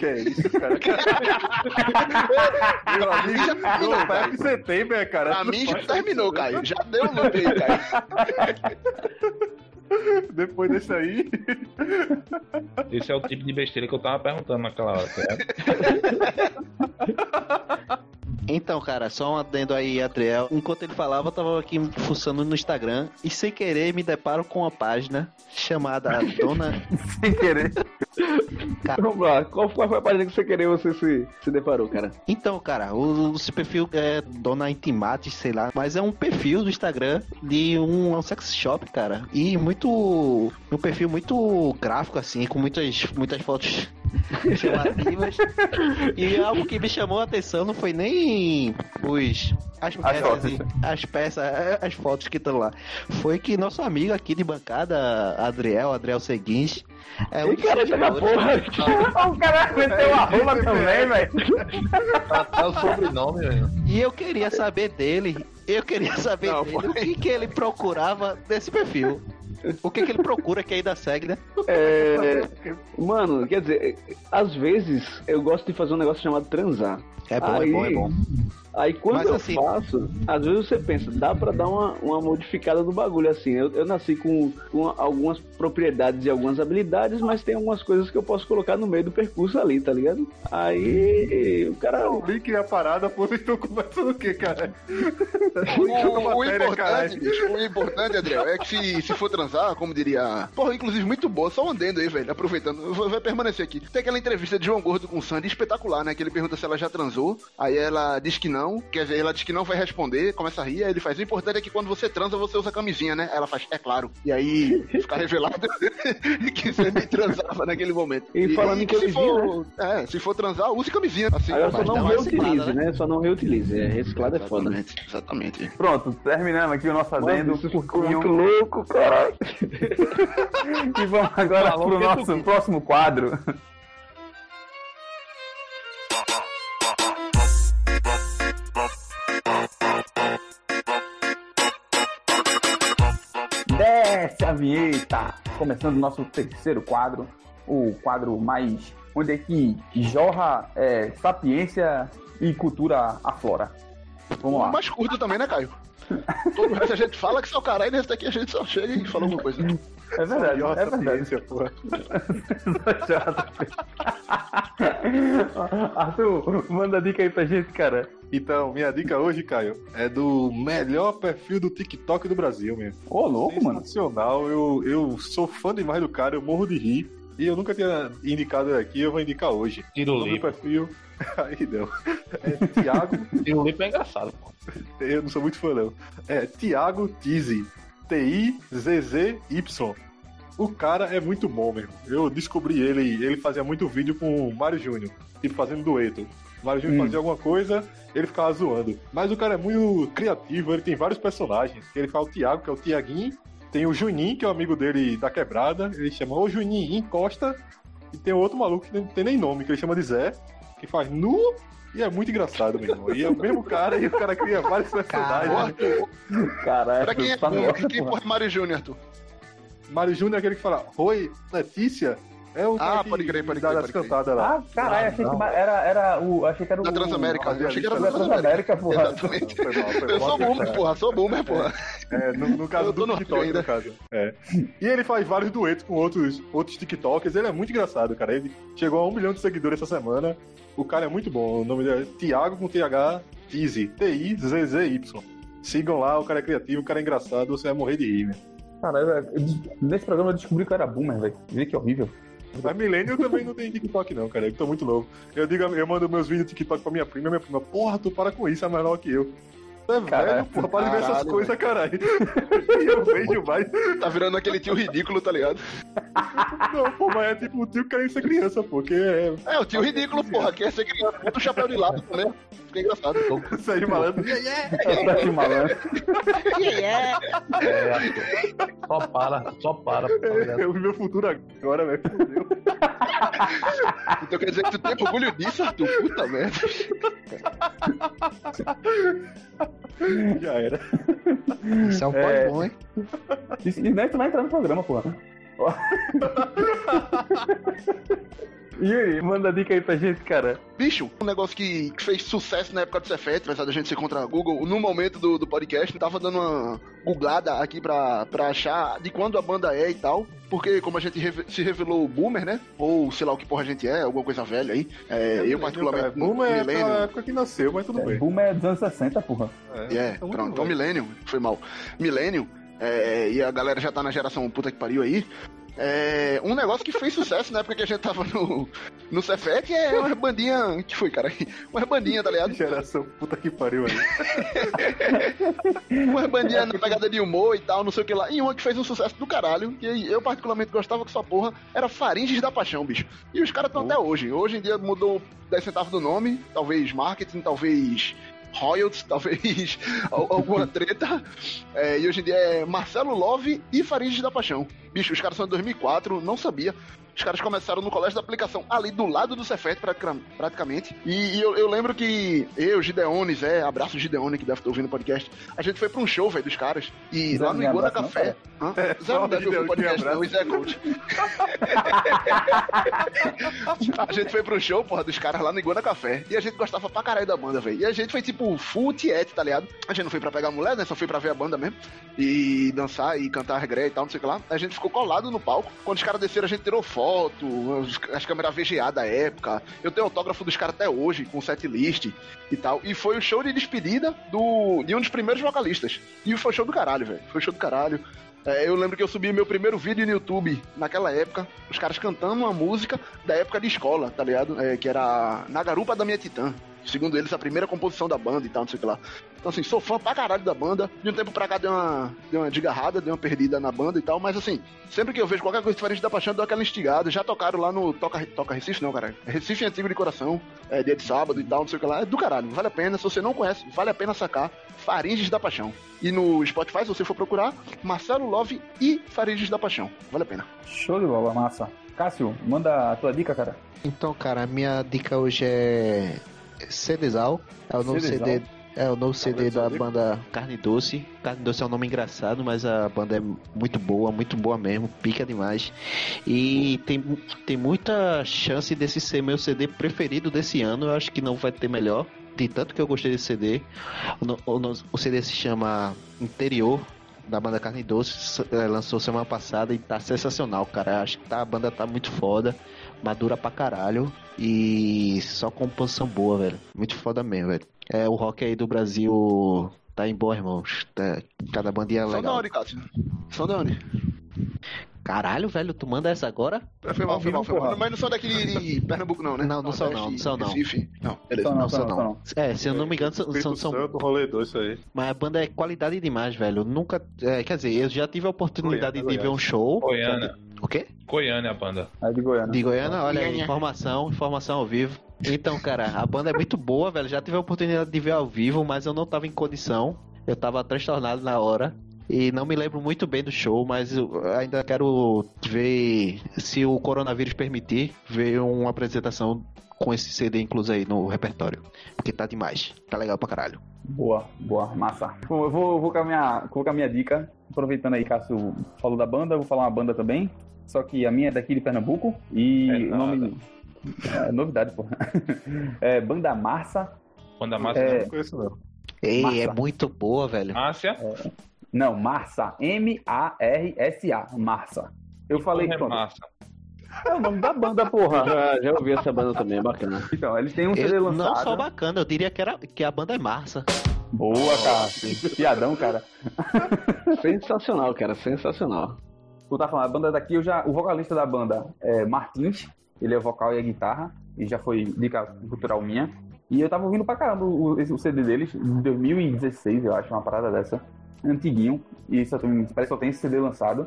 C: Que é isso, cara? Meu amigo,
E: já terminou,
C: não,
E: cara.
C: de setembro, é, cara.
E: Pra mim já terminou, Caio. Já deu o loop aí, Caio.
C: Depois desse aí.
D: Esse é o tipo de besteira que eu tava perguntando naquela hora, ligado?
A: Então, cara, só um adendo aí, Adriel. Enquanto ele falava, eu tava aqui fuçando no Instagram e sem querer me deparo com uma página chamada Dona.
B: Sem querer.
F: Vamos lá, qual foi a página que você queria você se, se deparou, cara?
A: Então, cara, o, esse perfil é Dona Intimate, sei lá, mas é um perfil do Instagram de um, um sex shop, cara. E muito. Um perfil muito gráfico, assim, com muitas, muitas fotos chamativas. e algo que me chamou a atenção não foi nem os, as peças, as peças, as fotos que estão lá. Foi que nosso amigo aqui de bancada, Adriel, Adriel Seguinte,
B: é um cara da porra. o cara meteu a rola também, velho.
D: É o sobrenome, velho.
A: E eu queria saber dele, eu queria saber Não, dele, o que, que ele procurava desse perfil. O que, que ele procura que ainda segue, né?
F: É, mano, quer dizer, às vezes eu gosto de fazer um negócio chamado transar.
A: É bom, Aí, é bom, é bom.
F: Aí quando Mas, eu assim, faço, às vezes você pensa, dá pra dar uma, uma modificada no bagulho, assim. Eu, eu nasci com, com algumas propriedades e algumas habilidades, mas tem algumas coisas que eu posso colocar no meio do percurso ali, tá ligado? Aí o cara.
C: O link e a parada, pô, vocês estão conversando o quê, cara?
E: O, o, o importante, bicho, o importante, André, é que se, se for transar, como diria. Porra, inclusive muito boa, só andando aí, velho, aproveitando. Vai permanecer aqui. Tem aquela entrevista de João Gordo com o Sandy espetacular, né? Que ele pergunta se ela já transou, aí ela diz que não não, quer dizer, ela diz que não vai responder, começa a rir, aí ele faz, o importante é que quando você transa, você usa camisinha, né? Ela faz, é claro. E aí fica revelado que você nem transava naquele momento.
F: E, e falando em camisinha,
E: for, né? é, se for transar, use camisinha.
F: Assim, Agora só não reutilize, né? né? Só não reutilize, é, reciclado é foda.
E: Exatamente.
B: Pronto, terminamos aqui o nosso adendo.
F: Muito louco, caralho.
B: e vamos agora pro nosso próximo quadro. Desce a vinheta! Começando o nosso terceiro quadro, o quadro mais. onde é que jorra é, sapiência e cultura aflora. Vamos lá.
E: O mais curto também, né, Caio? Todo resto a gente fala que só caralho, nesse daqui a gente só chega e fala alguma coisa.
B: É verdade, é verdade. Porra. Arthur, manda dica aí pra gente, cara.
C: Então, minha dica hoje, Caio, é do melhor perfil do TikTok do Brasil mesmo.
B: Ô, louco, mano.
C: Nacional, eu, eu sou fã demais do cara, eu morro de rir. E eu nunca tinha indicado aqui, eu vou indicar hoje.
D: Tiro o
C: perfil. Aí não. É Thiago.
D: Tiro Lipo é engraçado, pô.
C: Eu não sou muito fã, não. É Thiago Tizi. T-I-Z-Z-Y. O cara é muito bom mesmo. Eu descobri ele, ele fazia muito vídeo com o Mário Júnior, tipo fazendo dueto. O Mário Júnior hum. fazia alguma coisa, ele ficava zoando. Mas o cara é muito criativo, ele tem vários personagens. Ele fala o Thiago, que é o Tiaguinho. Tem o Juninho, que é o amigo dele da quebrada. Ele chama o Juninho Encosta. E tem outro maluco que não tem nem nome, que ele chama de Zé, que faz nu e é muito engraçado, meu irmão. E é o mesmo cara e o cara cria vários personagens.
E: Caralho. Pra quem é, tá quem, quem porra é Mário Júnior, Arthur?
C: Mário Júnior é aquele que fala, Oi, Letícia? É o
E: ah, pode crer, pode crer.
C: Das cantadas lá.
B: Ah, caralho, achei que era, era o. Achei que era o.
E: Da Transamérica.
B: Eu achei que era da Transamérica, porra.
E: Exatamente. Não, foi mal, foi eu sou boomer, porra, sou boomer, porra.
C: É, no, no caso do TikTok, ainda. no caso. É. E ele faz vários duetos com outros, outros TikTokers. Ele é muito engraçado, cara. Ele chegou a um milhão de seguidores essa semana. O cara é muito bom. O nome dele é Thiago com TH Tizi. T-I-Z-Z-Y. Sigam lá, o cara é criativo, o cara é engraçado, você vai morrer de rir, velho.
B: Cara, nesse programa eu descobri que eu era boomer, velho. Vê que horrível.
C: Mas Millennium também não tem TikTok, não, cara. Eu tô muito novo. Eu digo, eu mando meus vídeos TikTok pra minha prima, minha prima, porra, tu para com isso, é menor que eu. Tu é Caralho, velho, porra, para de ver essas coisas, caralho. e eu vejo mais.
E: Tá virando aquele tio ridículo, tá ligado?
C: Não, pô, mas é tipo o tio que quer ser criança, pô. Que é...
E: é, o tio ridículo, porra, quer ser criança. Bota o chapéu de lado também. Fica engraçado.
C: Isso aí, malandro. Yeah, yeah.
B: Isso aí, malandro.
D: Yeah, yeah. É, só para, só para.
C: É, eu vi meu futuro agora, velho. Fudeu.
E: Então quer dizer que tu tem orgulho disso, Arthur? Puta merda.
C: Já era.
A: Isso é um é... bom, hein?
B: Isso, nem tu vai entrar no programa, porra. Yuri, manda dica aí pra gente, cara.
E: Bicho, um negócio que, que fez sucesso na época do Cefete, apesar da gente se encontrar no Google, no momento do, do podcast, tava dando uma googlada aqui pra, pra achar de quando a banda é e tal. Porque como a gente se revelou boomer, né? Ou sei lá o que porra a gente é, alguma coisa velha aí. É, eu, particularmente. É,
C: boomer é da época que nasceu, mas tudo é, bem.
B: Boomer é dos anos 60, porra.
E: É, é pronto. Então, Millennium, foi mal. Millennium, é, e a galera já tá na geração puta que pariu aí. É, um negócio que fez sucesso na época que a gente tava no, no Cefet é uma bandinha. que foi, cara? Uma bandinha, tá ligado?
C: Geração puta que pariu aí.
E: uma bandinha na pegada de humor e tal, não sei o que lá. E uma que fez um sucesso do caralho, que eu particularmente gostava que sua porra, era Faringes da Paixão, bicho. E os caras estão oh. até hoje. Hoje em dia mudou 10 centavos do nome, talvez marketing, talvez royalties, talvez alguma treta. É, e hoje em dia é Marcelo Love e Farid da Paixão. Bicho, os caras são de 2004, não sabia. Os caras começaram no colégio da aplicação, ali do lado do Cefet, praticamente. E, e eu, eu, lembro que eu, Gideones, é, abraço Gideone, que deve estar ouvindo o podcast, a gente foi pra um show, velho, dos caras. E Zé lá no Iguana Café. Não, é, Zé não deve ouvir o podcast, não, e Zé Coach. a gente foi pro show, porra, dos caras lá no Iguana Café. E a gente gostava pra caralho da banda, velho. E a gente foi tipo full tiete, tá ligado? A gente não foi pra pegar mulher, né? Só foi pra ver a banda mesmo. E dançar e cantar reggae e tal, não sei o que lá. A gente ficou colado no palco. Quando os caras desceram, a gente tirou foto as câmeras VGA da época. Eu tenho autógrafo dos caras até hoje, com set list e tal. E foi o show de despedida do, de um dos primeiros vocalistas. E foi show do caralho, velho. Foi show do caralho. É, eu lembro que eu subi meu primeiro vídeo no YouTube naquela época, os caras cantando uma música da época de escola, tá ligado? É, que era Na Garupa da Minha Titã segundo eles, a primeira composição da banda e tal, não sei o que lá. Então, assim, sou fã pra caralho da banda. De um tempo pra cá deu uma, deu uma desgarrada, deu uma perdida na banda e tal, mas assim, sempre que eu vejo qualquer coisa diferente da Paixão, dou aquela instigada. Já tocaram lá no Toca, Toca Recife, não, cara. Recife Antigo de Coração, é, dia de sábado e tal, não sei o que lá. É do caralho, vale a pena. Se você não conhece, vale a pena sacar Faringes da Paixão. E no Spotify, se você for procurar, Marcelo Love e Faringes da Paixão. Vale a pena.
B: Show de bola, massa. Cássio, manda a tua dica, cara.
A: Então, cara, a minha dica hoje é Cedesal. É o novo Cedesal. CD. É o novo CD da banda Carne Doce. Carne Doce é um nome engraçado, mas a banda é muito boa, muito boa mesmo, pica demais. E tem, tem muita chance desse ser meu CD preferido desse ano. Eu acho que não vai ter melhor. De tanto que eu gostei desse CD. O, o, o CD se chama Interior, da banda Carne Doce, é, lançou semana passada e tá sensacional, cara. Acho que tá, a banda tá muito foda madura pra caralho e só composição boa, velho. Muito foda mesmo, velho. É, o rock aí do Brasil tá em boa, irmãos. Tá, cada bandinha é legal. São
E: da onde, Cássio? São da onde?
A: Caralho, velho, tu manda essa agora?
E: Foi mal, foi mal, foi mal. Mas não são daqui de Pernambuco, não, né?
A: Não, não são não, não são não.
E: Recife.
A: Não, beleza. Não, são não. É, se eu não me engano, são. são, são...
C: rolê dois, isso aí.
A: Mas a banda é qualidade demais, velho. Nunca. É, quer dizer, eu já tive a oportunidade Goiânia, de ver um show.
D: Goiânia.
A: O quê?
D: Goiânia, a banda.
B: É de Goiânia.
A: De Goiânia, olha aí, informação, informação ao vivo. Então, cara, a banda é muito boa, velho. Já tive a oportunidade de ver ao vivo, mas eu não tava em condição. Eu tava transtornado na hora. E não me lembro muito bem do show, mas ainda quero ver, se o coronavírus permitir, ver uma apresentação com esse CD incluso aí no repertório. Porque tá demais. Tá legal pra caralho.
B: Boa, boa, massa. Bom, eu vou, vou, com a minha, vou com a minha dica. Aproveitando aí, Cássio falou da banda, eu vou falar uma banda também. Só que a minha é daqui de Pernambuco. E é o nome. É novidade, porra. É Banda Marça.
D: Banda Marça é... não conheço,
A: não. Ei, Marça. é muito boa, velho.
D: Márcia?
B: É... Não, Marça. M-A-R-S-A. Marça. Eu falei
D: que. É Marça.
B: É o nome da banda, porra.
F: Já, já ouvi essa banda também, é bacana.
B: Então, eles têm um CD
A: eu,
B: lançado.
A: Não só bacana, eu diria que, era, que a banda é Marça.
B: Boa, cara. Piadão, cara.
F: Sensacional, cara. Sensacional.
B: Tu tá falando, a banda daqui, eu já, o vocalista da banda é Martins. Ele é vocal e a guitarra. E já foi dica cultural minha. E eu tava ouvindo pra caramba o, o CD deles, em 2016, eu acho, uma parada dessa antiguinho, e só tem, parece que só tem esse CD lançado,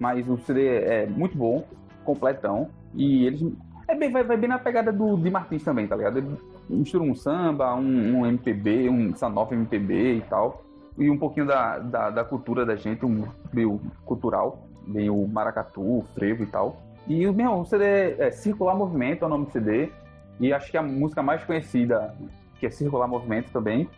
B: mas o CD é muito bom, completão, e eles é bem, vai, vai bem na pegada do de Martins também, tá ligado? Ele mistura um samba, um, um MPB, um sanof MPB e tal, e um pouquinho da, da, da, cultura da gente, um meio cultural, meio maracatu, frevo e tal. E meu, o CD é Circular Movimento, é o nome do CD, e acho que a música mais conhecida, que é Circular Movimento também.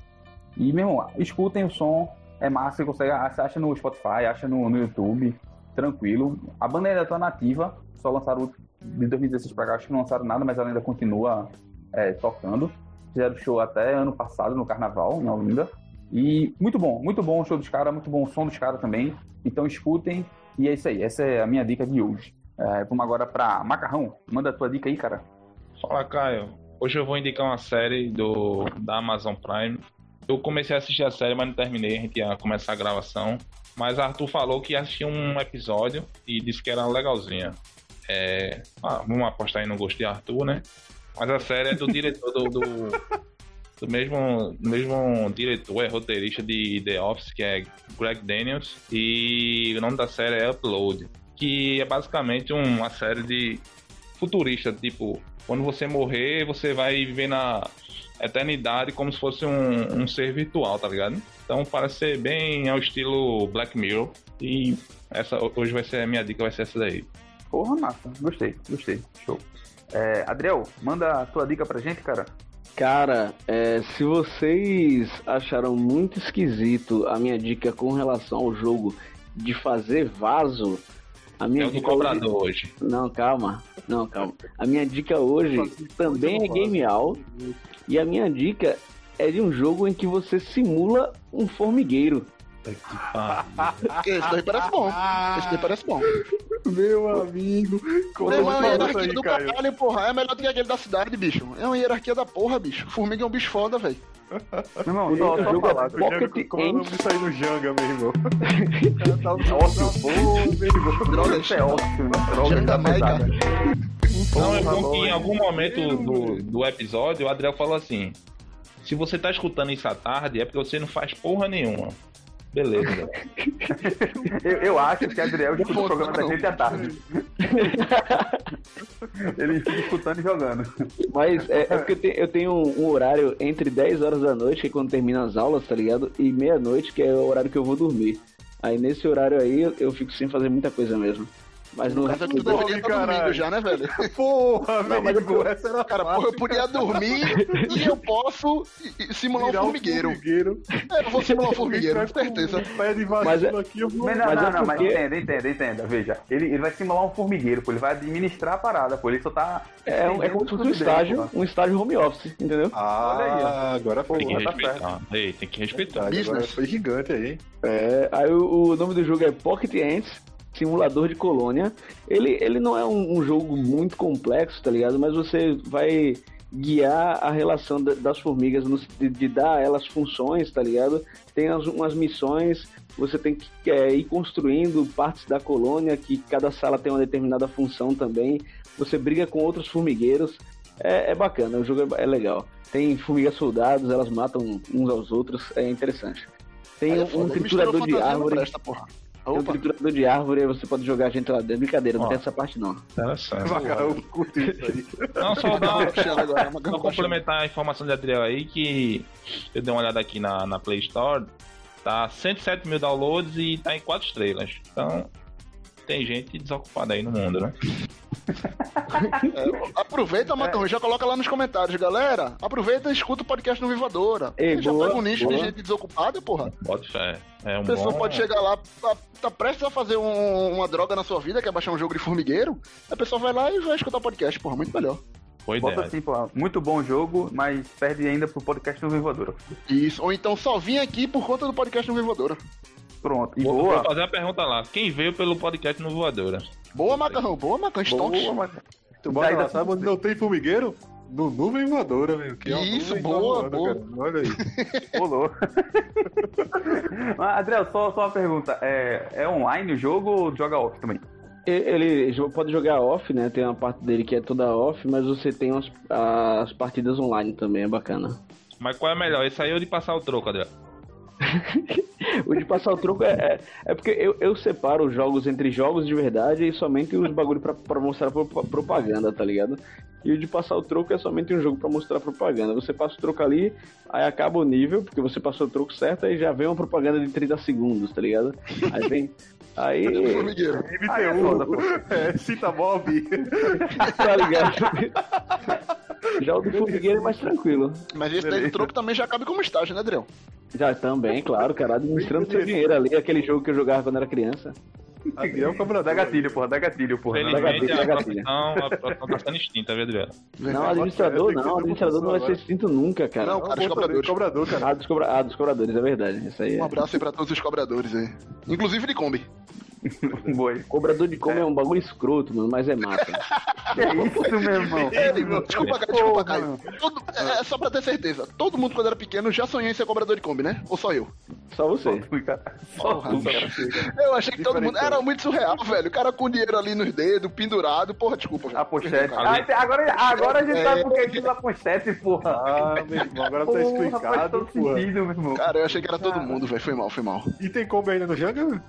B: E, meu irmão, escutem o som, é massa, você consegue, acha no Spotify, acha no, no YouTube, tranquilo. A banda ainda tá nativa, só lançaram de 2016 pra cá, acho que não lançaram nada, mas ela ainda continua é, tocando. Fizeram show até ano passado no Carnaval, em Olinda. E muito bom, muito bom o show dos caras, muito bom o som dos caras também. Então escutem, e é isso aí, essa é a minha dica de hoje. É, vamos agora pra Macarrão, manda a tua dica aí, cara.
D: Fala, Caio. Hoje eu vou indicar uma série do, da Amazon Prime eu comecei a assistir a série, mas não terminei. A gente ia começar a gravação. Mas Arthur falou que assistiu um episódio e disse que era legalzinha. É... Ah, vamos apostar aí no gosto de Arthur, né? Mas a série é do diretor do, do, do, mesmo, mesmo diretor, é roteirista de The Office, que é Greg Daniels. E o nome da série é Upload. Que é basicamente uma série de futurista, tipo, quando você morrer, você vai viver na eternidade como se fosse um, um ser virtual, tá ligado? Então parece ser bem ao estilo Black Mirror. E essa hoje vai ser a minha dica, vai ser essa daí.
B: Porra, massa. Gostei, gostei. Show. É, Adriel, manda a tua dica pra gente, cara.
F: Cara, é, se vocês acharam muito esquisito a minha dica com relação ao jogo de fazer vaso, a minha
D: é dica cobrador hoje... hoje.
F: Não, calma. Não, calma. A minha dica hoje também é game out e a minha dica é de um jogo em que você simula um formigueiro.
E: Esse daí parece bom. Esse daí parece bom.
C: Meu amigo.
E: Como é uma hierarquia aí, do Caio? caralho, porra. É melhor do que aquele da cidade, bicho. É uma hierarquia da porra, bicho. Formiga é um bicho foda, velho.
C: Não, não, só, só falar. Pocket como eu não me sair no Janga, meu irmão.
B: Ótimo. meu irmão. Droga, isso é ótimo. Janga Maica.
D: Não, é bom que em algum momento do, do episódio o Adriel falou assim: se você tá escutando isso à tarde, é porque você não faz porra nenhuma. Beleza.
B: eu, eu, acho que Adriel escuta o programa da gente à tarde. Ele fica escutando e jogando.
F: Mas é, é porque eu tenho, eu tenho um, um, horário entre 10 horas da noite, que é quando termina as aulas, tá ligado? E meia-noite, que é o horário que eu vou dormir. Aí nesse horário aí eu, eu fico sem fazer muita coisa mesmo. Mas no
E: caso, tu deveria estar dormindo já, né, velho?
C: Porra, não, mas eu,
E: essa era cara, porra, eu podia dormir e eu posso simular Virar um formigueiro. Um formigueiro. É, eu vou simular um formigueiro, com certeza.
C: Pé de mas é... aqui, eu
B: vou... Mas não, mas não, é não, mas entenda, entenda, entenda. Veja, ele, ele vai simular um formigueiro, pô, ele vai administrar a parada, pô, ele só tá...
F: É, é como se fosse um estágio, um estágio home office, entendeu?
C: Ah, Olha aí, agora
D: foi. Tem que respeitar. Ei, tem que respeitar.
C: Business. Foi gigante aí.
F: É, aí o, o nome do jogo é Pocket Ants simulador de colônia. Ele, ele não é um, um, jogo muito complexo, tá ligado? Mas você vai guiar a relação das formigas, de, de, dar a elas funções, tá ligado? Tem as, umas missões, você tem que é, ir construindo partes da colônia, que cada sala tem uma determinada função também. Você briga com outros formigueiros. É, é bacana, o jogo é, é legal. Tem formigas soldados, elas matam uns aos outros, é interessante. Tem é um, um triturador de árvore. Presta, porra. Tem um triturador de árvore e você pode jogar a gente lá dentro. Brincadeira, não tem essa parte não.
D: Interessante. Eu curti isso aí. Não, só dar agora, só complementar a informação de Adriel aí, que eu dei uma olhada aqui na, na Play Store, tá 107 mil downloads e tá em 4 estrelas. Então, tem gente desocupada aí no mundo, né?
E: É, aproveita, Macarrão, é. já coloca lá nos comentários, galera. Aproveita e escuta o podcast no Vivadora. Ei, já boa, pega um nicho boa. de gente desocupada, porra.
D: Pode fé. É um
E: a pessoa
D: bom...
E: pode chegar lá, tá, tá prestes a fazer um, uma droga na sua vida, que é baixar um jogo de formigueiro. A pessoa vai lá e vai escutar o podcast, porra, muito melhor.
B: Boa Bota ideia. assim, pô, muito bom jogo, mas perde ainda pro podcast no Vivadora.
E: Isso, ou então só vim aqui por conta do podcast no Vivadora.
B: Pronto.
D: E vou, boa. vou fazer a pergunta lá. Quem veio pelo podcast no Voadora?
E: Boa, Macarrão. Boa, Macarrão.
C: Boa, Macarrão. Tu bota lá, sabe onde não tem formigueiro? No nuvem voadora, velho.
E: Que é Isso, boa, boa.
C: Cara. Olha aí.
B: Pulou. Adriel, só, só uma pergunta. É, é online o jogo ou joga off também?
F: Ele pode jogar off, né? Tem uma parte dele que é toda off, mas você tem as, as partidas online também, é bacana.
D: Mas qual é melhor? Esse aí ou de passar o troco, Adriel?
F: o de passar o troco é, é, é, porque eu, eu separo os jogos entre jogos de verdade e somente os bagulho pra, pra mostrar propaganda, tá ligado? E o de passar o troco é somente um jogo para mostrar propaganda. Você passa o troco ali, aí acaba o nível, porque você passou o troco certo, aí já vem uma propaganda de 30 segundos, tá ligado? Aí vem. Aí.
C: Aí é, é, cita Bob.
F: tá ligado? Já o do formigueiro é mais tranquilo.
E: Mas esse daí do troco também já cabe como estágio, né, Adriel?
F: Já também, claro, cara. Administrando seu dinheiro ali, aquele jogo que eu jogava quando era criança.
B: Adriel é cobrador. Dá gatilho, porra, dá gatilho, porra. Dá gatilho,
D: dá gatilho. Não, a profissão tá sendo extinta, viu, Adriel?
F: Não, administrador não, administrador não vai ser extinto nunca, cara.
E: Não, cara, os cobradores.
C: Cobrador, cara.
F: Ah, dos, cobra... ah, dos cobradores, é verdade. Isso aí.
E: Um abraço aí pra todos os cobradores aí. Inclusive de Kombi.
F: Boi. Cobrador de come é. é. um bagulho escroto, mano, mas é massa.
B: é isso, meu irmão?
E: Ele, meu, desculpa, cara, desculpa, Caio. Todo, é, é, só pra ter certeza. Todo mundo, quando era pequeno, já sonhou em ser cobrador de Kombi, né? Ou só eu?
F: Só você.
E: Só, tu, cara. Eu achei que todo mundo. Era muito surreal, velho. O cara com dinheiro ali nos dedos, pendurado. Porra, desculpa.
B: A pochete. Ah, agora, agora a gente sabe por que diz a pochete, porra.
C: Ah, meu irmão, agora tá explicado.
E: Porra. Sentido, meu irmão. Cara, eu achei que era todo mundo, velho. Foi mal, foi mal.
C: E tem Kombi ainda no Janga?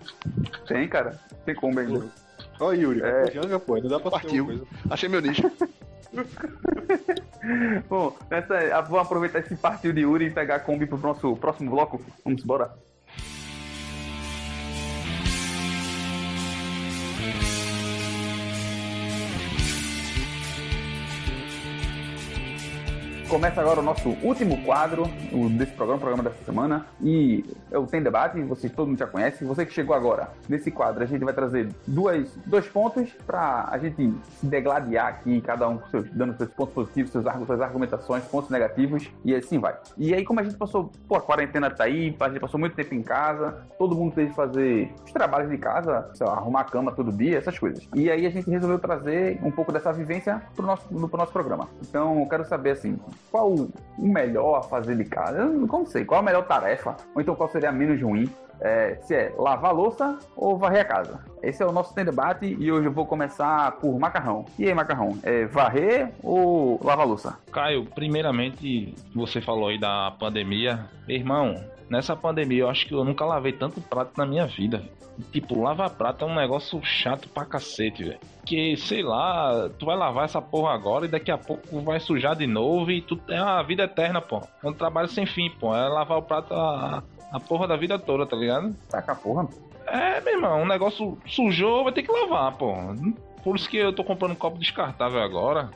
B: Tem, cara. Tem Kombi ainda.
C: Ó, Yuri,
E: é... Janga, pô, não dá pra Partiu. Achei meu nicho.
B: Bom, nessa, vou aproveitar esse partido de Yuri e pegar a Kombi pro nosso próximo bloco. Vamos embora. Bye. Começa agora o nosso último quadro desse programa, programa dessa semana. E é o Tem Debate, você todo mundo já conhece. Você que chegou agora, nesse quadro, a gente vai trazer duas, dois pontos para a gente se degladiar aqui, cada um seus, dando seus pontos positivos, seus, suas argumentações, pontos negativos, e assim vai. E aí, como a gente passou, pô, a quarentena tá aí, a gente passou muito tempo em casa, todo mundo teve que fazer os trabalhos de casa, lá, arrumar a cama todo dia, essas coisas. E aí a gente resolveu trazer um pouco dessa vivência pro nosso, pro nosso programa. Então, eu quero saber assim, qual o melhor a fazer de casa? Eu não sei. Qual a melhor tarefa? Ou então qual seria a menos ruim? É, se é lavar louça ou varrer a casa. Esse é o nosso debate e hoje eu vou começar por macarrão. E aí, macarrão, é varrer ou lavar louça?
D: Caio, primeiramente você falou aí da pandemia. Irmão, nessa pandemia eu acho que eu nunca lavei tanto prato na minha vida. Tipo, lavar prato é um negócio chato pra cacete, velho. Que, sei lá, tu vai lavar essa porra agora e daqui a pouco vai sujar de novo e tu é uma vida eterna, pô. É um trabalho sem fim, pô. É lavar o prato a, a porra da vida toda, tá ligado?
B: Taca a porra.
D: É, meu irmão, um negócio sujou, vai ter que lavar, pô. Por isso que eu tô comprando um copo descartável agora.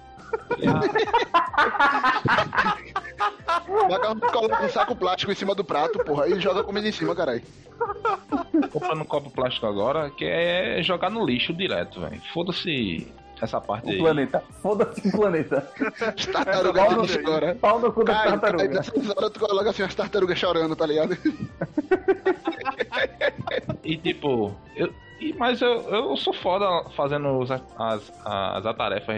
E: Macarrão coloca um saco plástico em cima do prato, porra, e joga comida em cima, caralho.
D: Comprando um copo plástico agora, que é jogar no lixo direto, velho. Foda-se essa parte
B: o
D: aí.
B: planeta. Foda-se o planeta.
E: As tartarugas
B: no,
E: de agora.
B: Pau no cu da tartaruga. Aí
E: nessas horas tu coloca assim as tartarugas chorando, tá ligado?
D: e tipo, eu, e, mas eu, eu sou foda fazendo as, as, as atarefas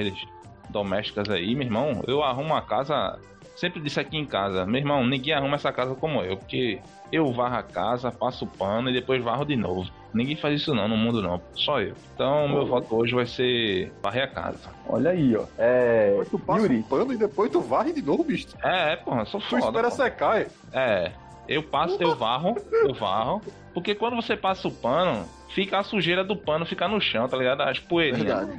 D: domésticas aí, meu irmão. Eu arrumo a casa sempre disse aqui em casa, meu irmão, ninguém arruma essa casa como eu, porque eu varro a casa, passo o pano e depois varro de novo. Ninguém faz isso não no mundo não, só eu. Então, meu voto hoje vai ser varrer a casa.
B: Olha aí, ó. É...
C: Depois tu passa Yuri. o pano e depois tu varre de novo, bicho.
D: É, é porra, sou foda.
C: Tu espera
D: porra.
C: secar, é?
D: É. Eu passo, eu varro, eu varro. Porque quando você passa o pano, fica a sujeira do pano ficar no chão, tá ligado? As poeirinhas.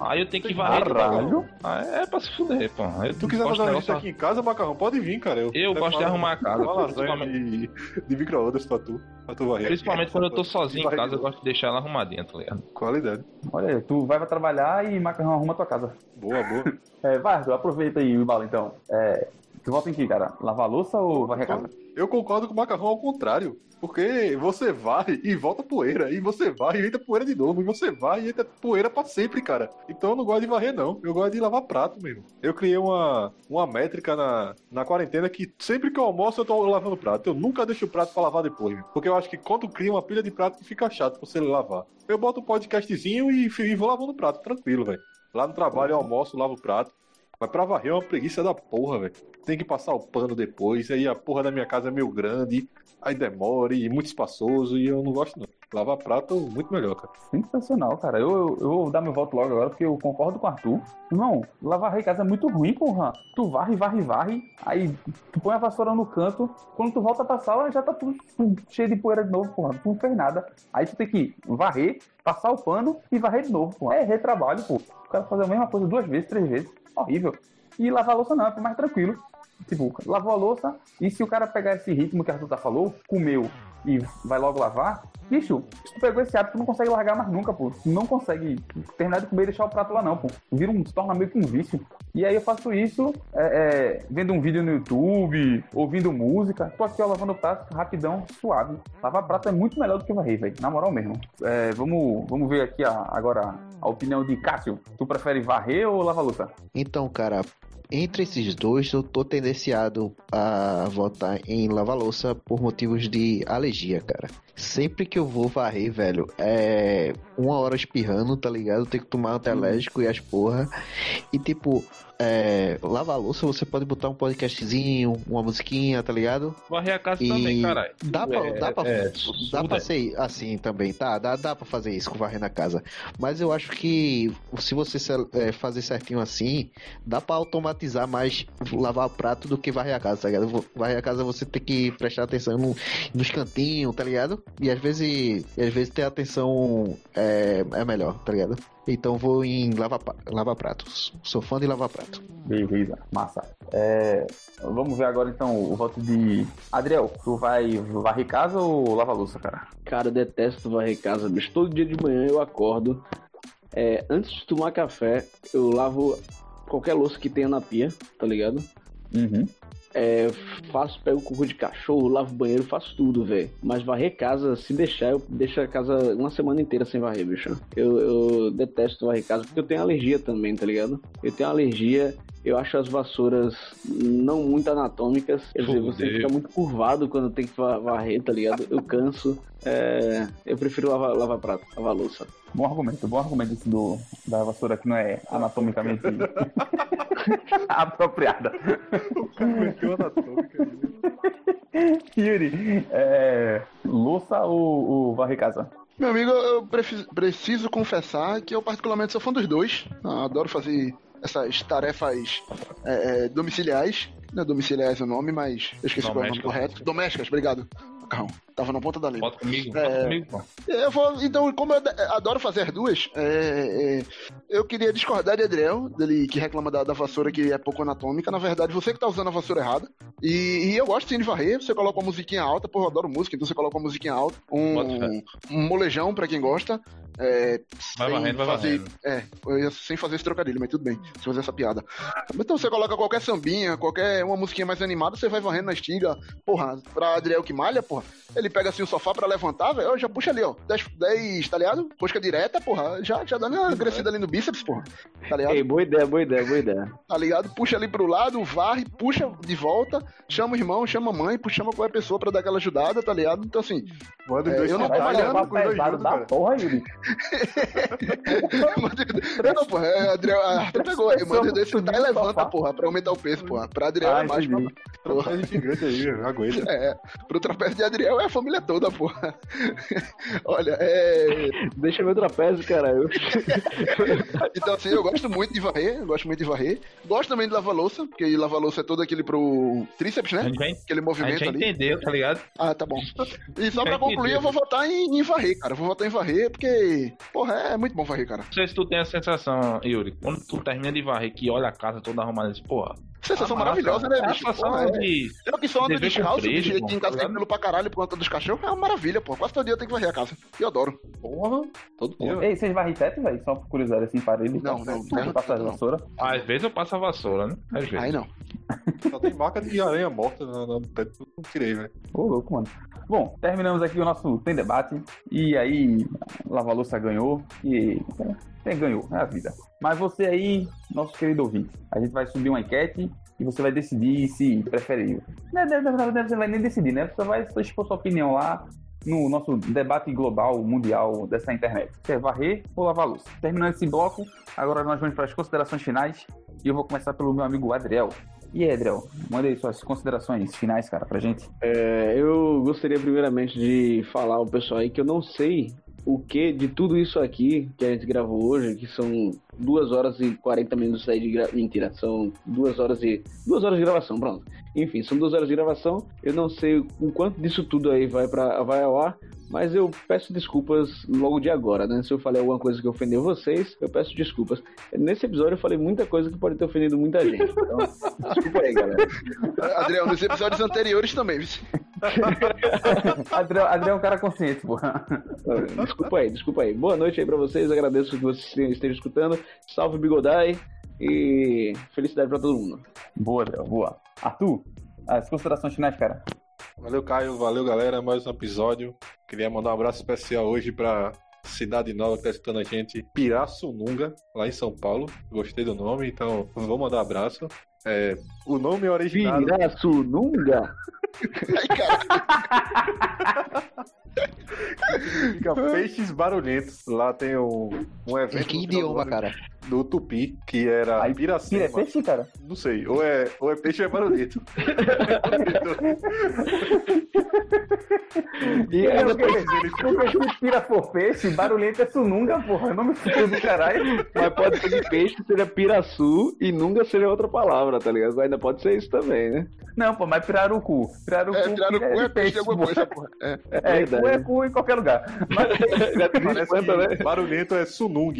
D: Aí eu tenho que varrer.
B: Caralho.
D: Ah, é pra se fuder, pô. Eu
C: tu quiser fazer uma aqui em casa, Macarrão, pode vir, cara.
D: Eu, eu gosto de arrumar a casa.
C: Principalmente... De, de micro-ondas pra tu. Pra tu varrer.
D: Principalmente quando eu tô sozinho em casa, eu gosto de deixar ela arrumadinha, tá ligado?
C: Qualidade.
B: Olha aí, tu vai pra trabalhar e Macarrão arruma a tua casa.
C: Boa, boa.
B: é, Vardo, aproveita aí o embalo então. É, tu volta em que, cara? Lavar a louça ou varrer a casa?
C: Eu concordo com o Macarrão ao contrário. Porque você vai e volta poeira, e você vai e entra poeira de novo, e você vai e entra poeira pra sempre, cara. Então eu não gosto de varrer, não. Eu gosto de lavar prato mesmo. Eu criei uma, uma métrica na, na quarentena que sempre que eu almoço eu tô lavando prato. Eu nunca deixo o prato pra lavar depois. Porque eu acho que quando cria uma pilha de prato fica chato você lavar. Eu boto um podcastzinho e, e vou lavando prato, tranquilo, velho. Lá no trabalho eu almoço, lavo o prato. Mas pra varrer é uma preguiça da porra, velho. Tem que passar o pano depois. Aí a porra da minha casa é meio grande. Aí demora e muito espaçoso. E eu não gosto, não. Lavar prato muito melhor, cara.
B: Sensacional, cara. Eu, eu, vou dar meu voto logo agora, porque eu concordo com o Arthur. Não, lavar casa é muito ruim, porra. Tu varre, varre, varre. Aí tu põe a vassoura no canto. Quando tu volta pra sala, já tá tudo cheio de poeira de novo, porra. Tu não fez nada. Aí tu tem que varrer, passar o pano e varrer de novo, porra. É retrabalho, pô. O cara fazer a mesma coisa duas vezes, três vezes horrível. E lavar louça não, é mais tranquilo. Tipo, lavou a louça, e se o cara pegar esse ritmo que a Arthur tá falou, comeu e vai logo lavar, bicho, se tu pegou esse hábito, tu não consegue largar mais nunca, pô. Tu não consegue terminar de comer e deixar o prato lá, não, pô. Vira um, se torna meio que um vício. E aí eu faço isso é, é, vendo um vídeo no YouTube, ouvindo música. Tô aqui, ó, lavando o prato rapidão, suave. Lavar prato é muito melhor do que varrer, velho. Na moral mesmo. É, vamos, vamos ver aqui a, agora a opinião de Cássio. Tu prefere varrer ou lavar louça?
A: Então, cara, entre esses dois, eu tô tendenciado a votar em lava-louça por motivos de alergia, cara. Sempre que eu vou varrer, velho, é uma hora espirrando, tá ligado? Tenho que tomar antialérgico e as porra. E tipo, é, lava a louça, você pode botar um podcastzinho, uma musiquinha, tá ligado?
D: Varrer a casa e também, caralho.
A: Dá pra, é, dá pra, é, dá pra ser assim também, tá? Dá, dá pra fazer isso com varrer na casa. Mas eu acho que se você é, fazer certinho assim, dá pra automatizar mais lavar o prato do que varrer a casa, tá ligado? Varrer a casa você tem que prestar atenção no, nos cantinhos, tá ligado? E às vezes, e às vezes ter atenção é, é melhor, tá ligado? Então vou em lava, lava pratos. Sou fã de lava prato.
B: Beleza, massa. É, vamos ver agora então o voto de. Adriel, tu vai varrer casa ou lava louça, cara?
F: Cara, eu detesto varrer casa, bicho. Todo dia de manhã eu acordo. É, antes de tomar café, eu lavo qualquer louça que tenha na pia, tá ligado?
B: Uhum.
F: É, faço, pego cocô de cachorro, lavo banheiro, faço tudo, velho. Mas varrer casa, se deixar, eu deixo a casa uma semana inteira sem varrer, bicho. Eu, eu detesto varrer casa porque eu tenho alergia também, tá ligado? Eu tenho alergia eu acho as vassouras não muito anatômicas. Quer dizer, você fica muito curvado quando tem que varrer, tá ligado? Eu canso. É... eu prefiro lavar, lavar prato, lavar louça.
B: Bom argumento, bom argumento esse do, da vassoura que não é anatomicamente apropriada. O anatômica. Yuri, é... louça ou, ou varrer casa?
E: Meu amigo, eu preciso confessar que eu particularmente sou fã dos dois. Eu adoro fazer essas tarefas é, é, domiciliares. Não é domiciliares o nome, mas eu esqueci qual é o nome correto. Domésticas, obrigado. Carrão, tava na ponta da língua.
D: Bota comigo, é, bota comigo, pô.
E: Eu vou, então, como eu adoro fazer as duas, é, é, eu queria discordar de Adriel, dele que reclama da, da, vassoura que é pouco anatômica. Na verdade, você que tá usando a vassoura errada. E, e eu gosto sim de varrer. Você coloca uma musiquinha alta, pô, eu adoro música, então você coloca uma musiquinha alta. Um, um molejão pra quem gosta. É,
D: vai varrendo, vai fazer,
E: varrendo. É, sem fazer esse trocadilho, mas tudo bem, sem fazer essa piada. Então você coloca qualquer sambinha, qualquer uma musiquinha mais animada, você vai varrendo na estiga. Porra, pra Adriel que malha, porra, ele pega assim o sofá pra levantar, velho, já puxa ali, ó. 10, 10 tá ligado? Posca direta, porra, já, já dando uma crescida ali no bíceps, porra. Tá ligado?
F: Ei, boa ideia, boa ideia, boa ideia.
E: Tá ligado? Puxa ali pro lado, varre, puxa de volta, chama o irmão, chama a mãe, chama qualquer pessoa pra dar aquela ajudada, tá ligado? Então assim,
C: Manda é, eu não tô malhando com os dois juntos,
B: da porra, Yuri.
E: não, porra, é, Adriel, a Arthur pegou aí, manda desse tá e levanta, porra, pra aumentar o peso, porra. Pra Adriel é mais, porra.
C: Porra. gigante aí, aguenta.
E: É, pro trapézio de Adriel é a família toda, porra. Olha, é.
F: Deixa meu trapézio, cara.
E: então, assim, eu gosto muito de varrer, gosto muito de varrer. Gosto também de lavar louça, porque lavar louça é todo aquele pro tríceps, né? Aquele movimento a gente já
D: ali. entendeu, tá ligado?
E: Ah, tá bom. E só pra concluir, eu vou votar em, em varrer, cara. Eu vou votar em varrer, porque, porra, é muito bom varrer, cara.
D: Não sei se tu tem a sensação, Yuri, quando tu termina de varrer, que olha a casa toda arrumada, diz, porra,
E: Sensação ah, maravilhosa, né,
D: bicho? Sensação é. de.
E: Eu que só ando de house, bicho, aqui em casa tem pelo pra caralho por conta dos cachorros. É uma maravilha, pô. Quase todo dia eu tenho que varrer a casa. Eu adoro.
B: Porra, todo dia. Ei, vocês varrem teto, velho? Só por curiosidade assim, parede.
E: Não, não.
B: Não, não passa a vassoura?
D: Às vezes eu passo a vassoura, né? Às vezes.
E: Aí não.
C: Só tem marca de aranha morta no teto. Não tirei, velho.
B: Ô, louco, mano. Bom, terminamos aqui o nosso Tem Debate. E aí, Lava Louça ganhou. E. É, ganhou, é a vida. Mas você aí, nosso querido ouvinte, a gente vai subir uma enquete e você vai decidir se. Não, não, não, você vai nem decidir, né? Você vai expor sua opinião lá no nosso debate global, mundial dessa internet. Você é varrer ou lavar luz? Terminando esse bloco, agora nós vamos para as considerações finais e eu vou começar pelo meu amigo Adriel. E aí, Adriel, manda aí suas considerações finais, cara, pra gente.
F: É, eu gostaria primeiramente de falar ao pessoal aí que eu não sei o que de tudo isso aqui que a gente gravou hoje, que são duas horas e 40 minutos aí de gra... mentira, são duas horas e duas horas de gravação, pronto. Enfim, são duas horas de gravação. Eu não sei o quanto disso tudo aí vai para vai ao ar, mas eu peço desculpas logo de agora, né? Se eu falei alguma coisa que ofendeu vocês, eu peço desculpas. Nesse episódio eu falei muita coisa que pode ter ofendido muita gente. Então, desculpa aí, galera.
E: Adriel, nos episódios anteriores também, viu?
B: Adriel é um cara consciente, porra.
F: Desculpa aí, desculpa aí. Boa noite aí pra vocês, agradeço que vocês estejam escutando. Salve Bigodai e felicidade pra todo mundo.
B: Boa, Adriel, boa. Arthur, as considerações finais, cara.
C: Valeu, Caio. Valeu, galera. Mais um episódio. Queria mandar um abraço especial hoje pra cidade nova que tá escutando a gente, Pirassununga, lá em São Paulo. Gostei do nome, então vou mandar um abraço. É, o nome original.
F: Pirassununga?
C: Significa peixes barulhentos. Lá tem um, um evento.
A: Que idioma, cara?
C: Do Tupi, que era Aí, Piracema.
B: É peixe, cara?
C: Não sei. Ou é, ou é peixe ou é barulhento.
B: e é, o que pira for peixe, barulhento é sununga, porra. Nome feio do caralho.
F: Mas pode ser de peixe, seria piraçu e nunga seria outra palavra, tá ligado? Ainda pode ser isso também, né?
B: Não, pô, mas pirarucu. Pirarucu,
E: é, pirarucu é, é peixe, alguma coisa, porra.
B: É, é, é cu é cu em qualquer lugar. Mas,
C: Parece que né? barulhento é sunung.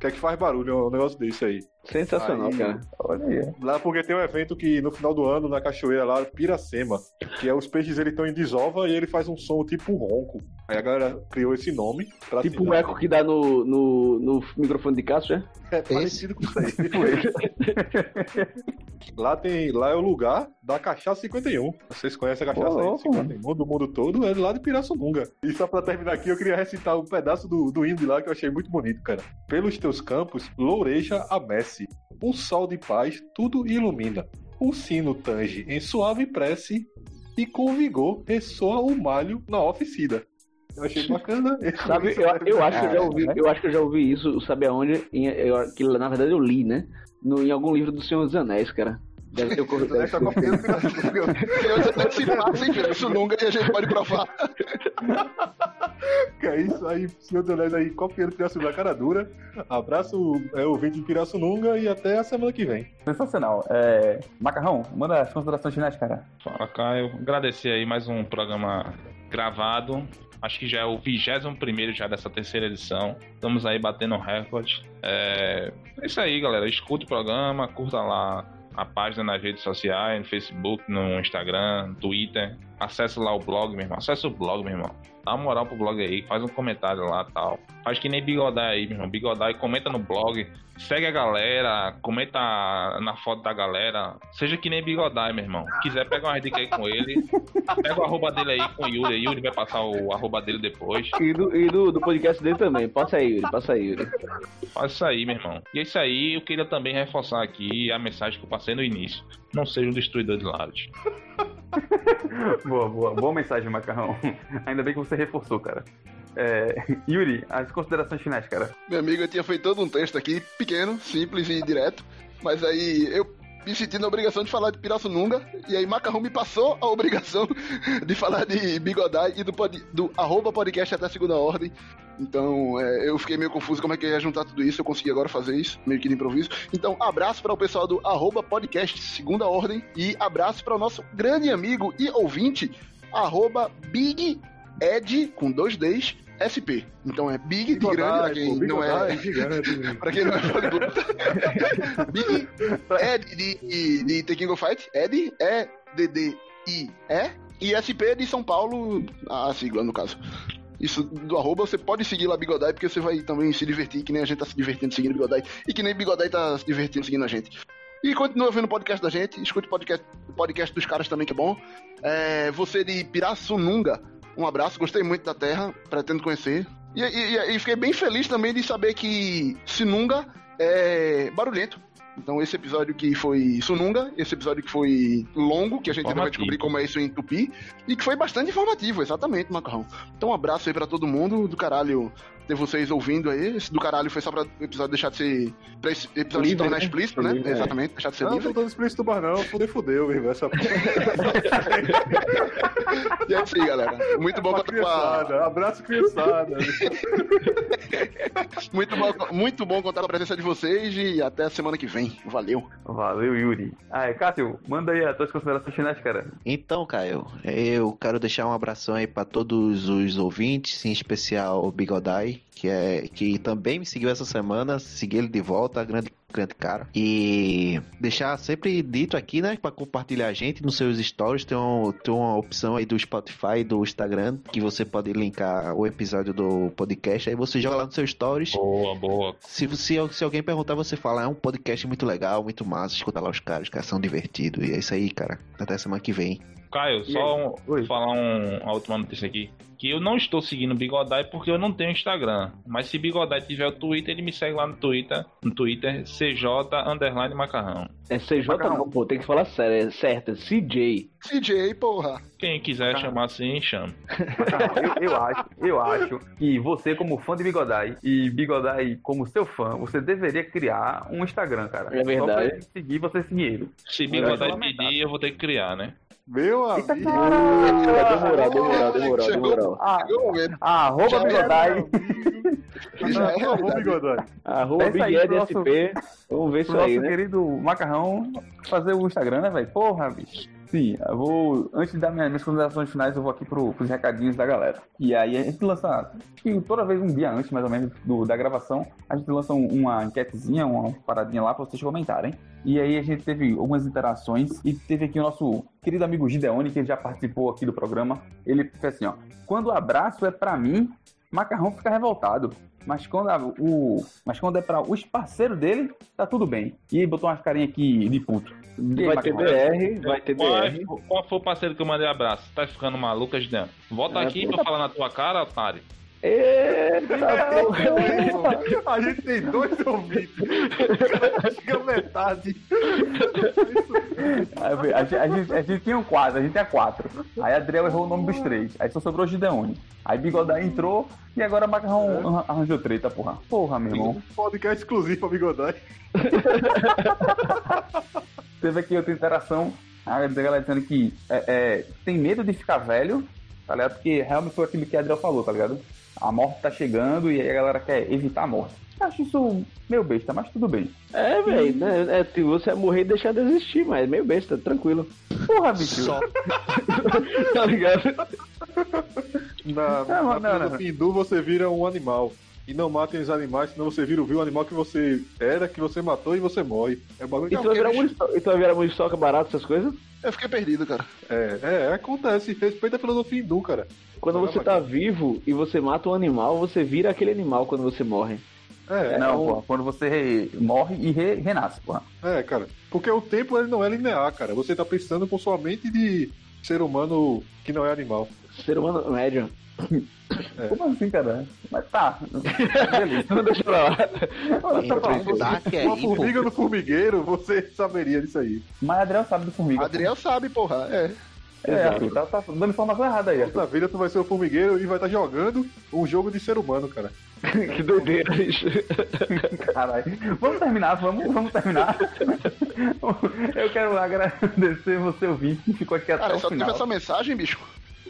C: Que é que faz barulho um negócio desse aí.
F: Sensacional, aí, cara. Olha
C: aí. Lá porque tem um evento que no final do ano, na cachoeira lá, Piracema, que é os peixes eles estão em desova e ele faz um som tipo ronco. Aí a galera criou esse nome.
F: tipo o um eco que dá no, no, no microfone de Cássio,
C: é? É parecido com isso aí. Tipo lá, tem, lá é o lugar da Cachaça 51. Vocês conhecem a Cachaça oh, 51 do mundo todo? É lá de Pirassununga. E só pra terminar aqui, eu queria recitar um pedaço do, do hino de lá que eu achei muito bonito, cara. Pelos teus campos, loureja a messe. Um sol de paz tudo ilumina. O sino tange em suave prece e com vigor ressoa o malho na oficina. Eu achei bacana.
F: Sabe, eu, eu, acho que eu já ouvi, eu acho que eu já ouvi isso, sabe aonde? Em, eu, que na verdade eu li, né? No, em algum livro do Senhor dos Anéis, cara. Deve ter ocorrido. Deve
E: tá copiando se passa, hein, Isso nunca e a gente pode provar.
C: que é isso aí, Senhor Anéis aí, copiando Pirassununga cara dura. Abraço, é, ouvinte de Pirassununga e até a semana que vem.
B: Sensacional. É... Macarrão, manda as considerações finais, cara.
D: Fala, Caio. Agradecer aí mais um programa gravado. Acho que já é o 21 já dessa terceira edição. Estamos aí batendo recorde. É... é isso aí, galera. Escute o programa, curta lá a página nas redes sociais, no Facebook, no Instagram, no Twitter. Acesse lá o blog, meu irmão. Acesse o blog, meu irmão. Dá uma moral pro blog aí, faz um comentário lá tal. Faz que nem Bigodai aí, meu irmão. Bigodai, comenta no blog, segue a galera, comenta na foto da galera. Seja que nem Bigodai, meu irmão. Quiser pegar uma dica aí com ele, pega o arroba dele aí com o Yuri. Yuri vai passar o arroba dele depois.
F: E do, e do, do podcast dele também. Passa aí, Yuri. Passa aí, Yuri.
D: Passa isso aí, meu irmão. E é isso aí, eu queria também reforçar aqui a mensagem que eu passei no início. Não seja um destruidor de lares.
B: boa, boa. Boa mensagem, Macarrão. Ainda bem que você reforçou, cara. É, Yuri, as considerações finais, cara.
E: Meu amigo, eu tinha feito todo um texto aqui, pequeno, simples e direto, mas aí eu me senti na obrigação de falar de Pirassununga, e aí Macarrão me passou a obrigação de falar de Bigodai e do, pod, do arroba podcast até segunda ordem. Então, é, eu fiquei meio confuso como é que ia juntar tudo isso, eu consegui agora fazer isso, meio que de improviso. Então, abraço para o pessoal do arroba podcast segunda ordem, e abraço para o nosso grande amigo e ouvinte, arroba Big Ed, com dois Ds, SP. Então é Big de grande, pra quem não é. pra quem não é Big é de, de, de The King of Fight. Ed é D-D-I-E. E SP de São Paulo, a sigla no caso. Isso do arroba, você pode seguir lá Bigodai, porque você vai também se divertir, que nem a gente tá se divertindo seguindo Bigodai. E que nem Bigodai tá se divertindo seguindo a gente. E continua ouvindo o podcast da gente, escute o podcast, podcast dos caras também, que é bom. É, você de Pirassununga um abraço, gostei muito da Terra, pretendo conhecer. E, e, e, fiquei bem feliz também de saber que Sinunga é barulhento. Então, esse episódio que foi Sununga, esse episódio que foi longo, que a gente ainda vai descobrir como é isso em Tupi, e que foi bastante informativo, exatamente, Macarrão. Então, um abraço aí pra todo mundo, do caralho ter vocês ouvindo aí. Esse do caralho foi só pra o episódio deixar de ser. pra esse episódio livre, se tornar né? explícito, né? É. Exatamente, deixar de ser
C: não,
E: livre.
C: Não, tô explícito bar não, fudeu, irmão. Essa
E: E é isso aí, galera. Muito bom
C: contar com a. Abraço, criançada.
E: muito, bom, muito bom contar com a presença de vocês e até a semana que vem. Valeu.
B: Valeu, Yuri. Ah, Cássio, manda aí as tuas considerações finais, cara.
A: Então, Caio, eu quero deixar um abração aí pra todos os ouvintes, em especial o Que é que também me seguiu essa semana, segui ele de volta, grande grande cara. E deixar sempre dito aqui, né, para compartilhar a gente nos seus stories, tem, um, tem uma opção aí do Spotify, do Instagram, que você pode linkar o episódio do podcast, aí você joga lá nos seus stories.
D: Boa, boa.
A: Se, se, se alguém perguntar, você fala, é um podcast muito legal, muito massa, escuta lá os caras, os caras são divertidos. E é isso aí, cara. Até semana que vem.
D: Caio, só um, falar um, uma última notícia aqui. Que eu não estou seguindo o Bigodai porque eu não tenho Instagram. Mas se Bigodai tiver o Twitter, ele me segue lá no Twitter. No Twitter, CJ underline macarrão.
F: É CJ macarrão. não, pô, tem que falar sério, é certo, é CJ.
E: CJ, porra.
D: Quem quiser macarrão. chamar assim, chama.
B: eu, eu, acho, eu acho que você, como fã de Bigodai, e Bigodai como seu fã, você deveria criar um Instagram, cara.
F: É verdade. Só
B: pra seguir, você seguir ele.
D: Se Bigodai pedir, eu vou ter que criar, né?
C: Meu amigo.
F: Demorar, demorar, demorar, demorar.
B: Ah, arroba Bigodai.
C: Arroba Bigodai.
F: Arroba BigEdsP. Vamos ver isso aí,
B: né? nosso querido Macarrão fazer o Instagram, né, velho? Porra, bicho. Sim, eu vou. Antes de dar minhas, considerações finais, eu vou aqui pro, pros recadinhos da galera. E aí a gente lança, acho que toda vez um dia antes, mais ou menos, do, da gravação, a gente lança uma enquetezinha, uma paradinha lá pra vocês comentarem. E aí a gente teve algumas interações e teve aqui o nosso querido amigo Gideone, que já participou aqui do programa. Ele fez assim, ó. Quando o abraço é para mim, Macarrão fica revoltado. Mas quando, a, o, mas quando é para os parceiros dele, tá tudo bem. E botou umas carinhas aqui de puto.
F: vai ter BR, vai ter BR.
D: Qual, qual foi o parceiro que eu mandei abraço? Tá ficando maluco, Gideon? Volta é, aqui pra falar na tua cara, otário.
C: Eita, porra. A gente tem dois ouvintes. Chega metade.
B: A, a, a, gente, a gente tinha um quatro, a gente é quatro. Aí Adriel errou o nome dos três. Aí só sobrou Gideone. Aí Bigodai entrou e agora Macarrão é. arranjou treta, porra. Porra, meu irmão.
C: Podcast exclusivo pra Bigodai.
B: Teve aqui outra interação. A galera dizendo que é, é, tem medo de ficar velho, tá ligado? Porque realmente foi aquilo que a Adriel falou, tá ligado? A morte tá chegando e aí a galera quer evitar a morte. Acho isso meio besta, mas tudo bem.
F: É, velho, né? É, se você morrer e deixar de existir, mas meio besta, tranquilo.
B: Porra, bicho. Só.
C: tá ligado? Na, não, na não, não, Pindu você vira um animal. E não matem os animais, senão você vira o animal que você era, que você matou e você morre. É bagulho
F: e tu vai virar e tu vai virar muriçoca barato, essas coisas?
E: Eu fiquei perdido, cara.
C: É, é, acontece. Respeita a filosofia hindu, cara.
F: Quando você tá vivo e você mata um animal, você vira aquele animal quando você morre.
B: É, é não, pô, quando você morre e re, renasce, pô.
C: É, cara. Porque o tempo ele não é linear, cara. Você tá pensando com sua mente de ser humano que não é animal.
F: Ser humano médio.
B: É. Como assim, cara? Mas tá. Beleza, não deixa pra lá.
C: Tá uma formiga no formigueiro, você saberia disso aí.
B: Mas Adriel sabe do formiga.
E: Adriel sabe, porra. É.
B: É, tá, tá dando informação errada aí.
C: Na vida tu vai ser o formigueiro e vai estar tá jogando um jogo de ser humano, cara.
F: que doideira isso.
B: Caralho. Vamos terminar, vamos, vamos terminar. Eu quero agradecer você ouvinte que ficou aqui até cara, o final. Cara, só
E: teve essa mensagem, bicho?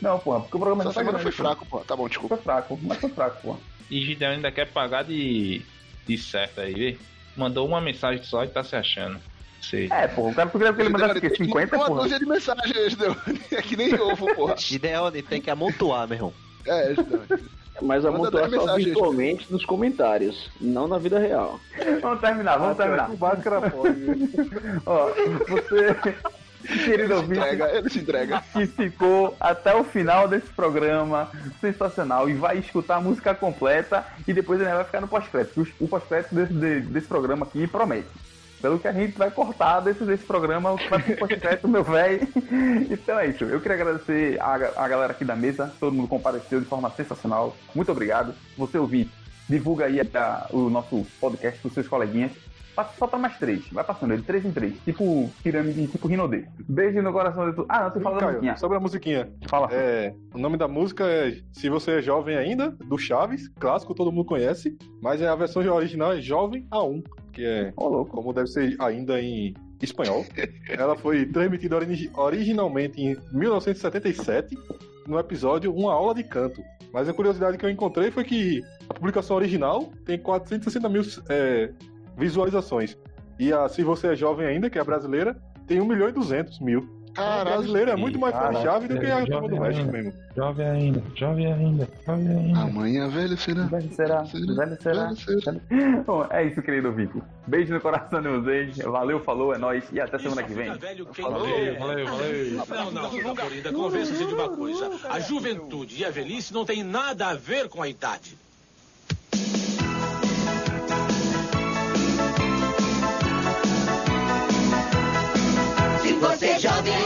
B: Não, pô, porque o programa
E: tá semana foi fraco, pô. Tá bom, desculpa.
B: Foi fraco, mas foi fraco, pô.
D: E Gideon ainda quer pagar de, de certo aí, vê? Mandou uma mensagem só e tá se achando.
B: Sei. É, pô, o cara queria que ele mandasse o quê? 50,
E: pô? Uma dúzia de mensagens, Gideon. É que nem ovo, porra.
A: Gideon, tem que amontoar, meu irmão.
E: É, Gideon.
F: Mas amontoar só virtualmente nos comentários, não na vida real.
B: Vamos terminar, vamos ah, terminar. O
C: básico era fome.
B: Ó, você querido ouvinte,
E: entrega, ele se entrega.
B: que ficou até o final desse programa sensacional e vai escutar a música completa e depois ele vai ficar no pós-crédito. O pós-crédito desse, desse programa aqui promete. Pelo que a gente vai cortar desse, desse programa, vai pro pós-crédito, meu velho. Então é isso. Eu queria agradecer a, a galera aqui da mesa, todo mundo compareceu de forma sensacional. Muito obrigado. Você ouvir, divulga aí a, o nosso podcast com seus coleguinhas. Só pra mais três. Vai passando de três em três. Tipo pirâmide, tipo Rinodê. Beijo no coração de tu. Ah, não, tu fala da musiquinha.
C: Sobre a musiquinha.
B: Fala.
C: É, o nome da música é Se Você é Jovem Ainda, do Chaves. Clássico, todo mundo conhece. Mas é a versão original é Jovem A1. Que é oh, como deve ser ainda em espanhol. Ela foi transmitida originalmente em 1977 no episódio Uma Aula de Canto. Mas a curiosidade que eu encontrei foi que a publicação original tem 460 mil é, visualizações. E a Se Você é Jovem Ainda, que é a brasileira, tem 1 milhão e 200 mil. Caralho, a brasileira é muito mais chave do que a turma do México mesmo.
B: Jovem ainda, jovem ainda, jovem ainda.
E: Amanhã velho será.
B: Velho será, velho será. Velho será. Bom, é isso, querido Vico. Beijo no coração de vocês. Valeu, falou, é nóis. E até semana que vem.
D: Valeu, valeu, valeu.
G: Não, não, Florinda, convença-se de uma coisa. A juventude e a velhice não tem nada a ver com a idade.
H: Você jovem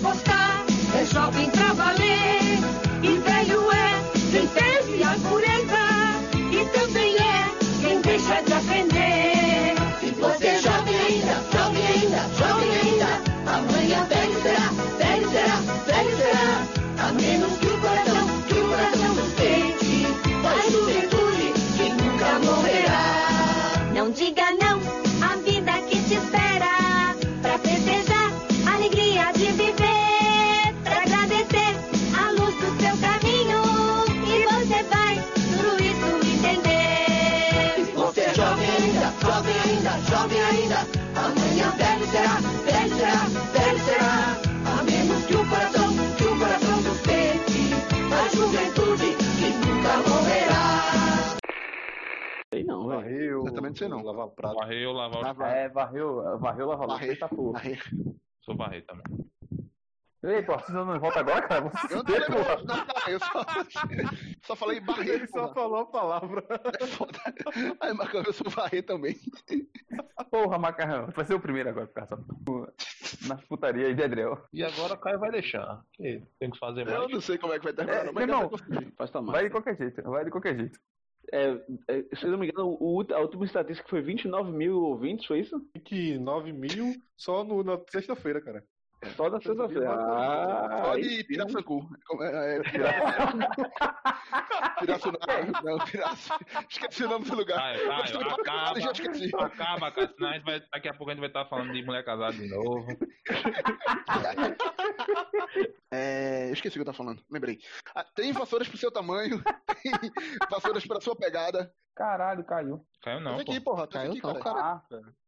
H: apostar.
C: Varreu.
E: Eu também não sei não.
C: Lavar prato.
D: Varreu, lavar.
E: Lava-
B: É, varreu, varreu, lava louça, tá fogo.
E: Varrer.
D: Sou varrer também.
B: Ei, pô, você não volta agora, cara? Você
E: Eu não
B: porra.
E: não, cara, eu só, só falei barrer,
C: Ele só
E: porra.
C: falou a palavra.
E: É foda. Aí, Marcão, eu sou varrer também.
B: Porra, macarrão. Vai ser o primeiro agora, ficar só. Na putaria de Adriel.
D: E agora o Caio vai deixar. Tem que fazer
E: Eu
D: mais.
E: não sei como é que vai terminar,
B: É,
E: não, mas
B: irmão.
F: Faz tomar.
B: Vai de qualquer jeito, vai de qualquer jeito.
F: É, é, se não me engano, o, a última estatística foi 29 mil ouvintes, foi isso?
C: 29 mil só no, na sexta-feira, cara.
F: Só da sexta-feira. Ah,
E: Só de. Como é- é, Piraçu, não, Piraçu. Esqueci o nome do lugar. Gostei do
D: acaba.
E: já esqueci.
D: Acaba, cara. Senão a gente vai, daqui a pouco a gente vai estar falando de mulher casada de novo.
E: É, eu esqueci o que eu tava falando, lembrei. Ah, tem vassouras pro seu tamanho, tem vassouras pra sua pegada.
B: Caralho, caiu.
D: Caiu não,
E: Tá
D: pô.
E: aqui, porra, tá
A: Caiu
E: aqui,
A: não,
E: cara.
B: Ah,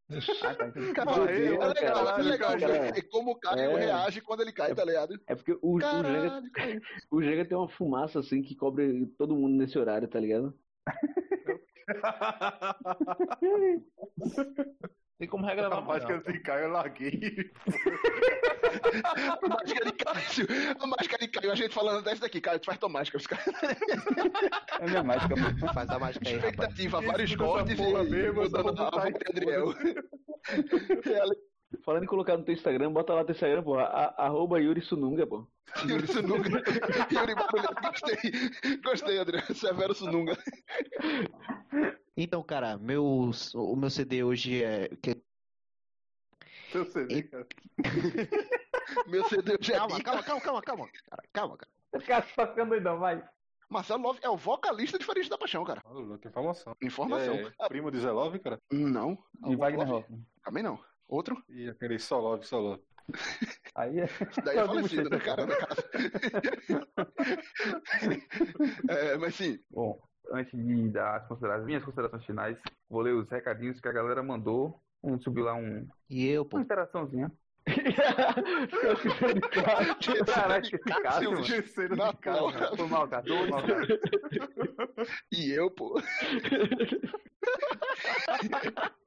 B: ah tá.
E: Cara,
C: Meu
E: é legal, é
C: caralho,
E: legal
C: cara.
E: ver como o Caio
F: É.
E: reage quando ele cai, tá ligado?
F: É porque o, o, Jenga,
E: Caralho,
F: o Jenga tem uma fumaça assim que cobre todo mundo nesse horário, tá ligado?
D: Tem como regravar
C: A máscara de Caio eu larguei.
E: A máscara de Caio, a máscara de Caio, a gente falando dessa daqui, Caio, tu faz tua máscara. Os caras...
B: É minha mágica.
A: Faz a mágica aí, rapaz.
E: Expectativa, vários
C: Esse muda
E: cortes
C: porra
E: e
C: mesmo, vou
E: a Adriel.
F: Falando em colocar no teu Instagram, bota lá no teu Instagram, pô, a- arroba Yuri Sununga, pô.
E: Yuri Sununga. Yuri Barulhento, gostei. Gostei, Adriel. Severo Sununga.
A: Então, cara, meu, o meu CD hoje é. Que,
C: Seu CD, cara.
E: Meu CD já é
A: calma, calma, calma, calma, calma, cara, calma, cara.
B: Esse cara tá ficando doidão, vai.
E: Marcelo Love é o vocalista de Farinha da Paixão, cara.
C: Olha, que informação.
E: Informação.
C: É,
E: Ah,
C: primo de Zé Love, cara.
E: não.
B: E Wagner
E: Love? Também não. Outro?
C: E aquele só Love, só Love.
B: Aí é.
E: Daí é falecido, né, cara? No caso. é, mas sim,
B: Bom, antes de dar as considerações, minhas considerações finais, vou ler os recadinhos que a galera mandou. Um, subiu lá um,
A: E eu, pô.
B: uma interaçãozinha.
E: Caralho,
B: esse Cássio.
C: Terceiro.
B: Foi mal, cara. Foi mal, cara.
E: E eu, pô.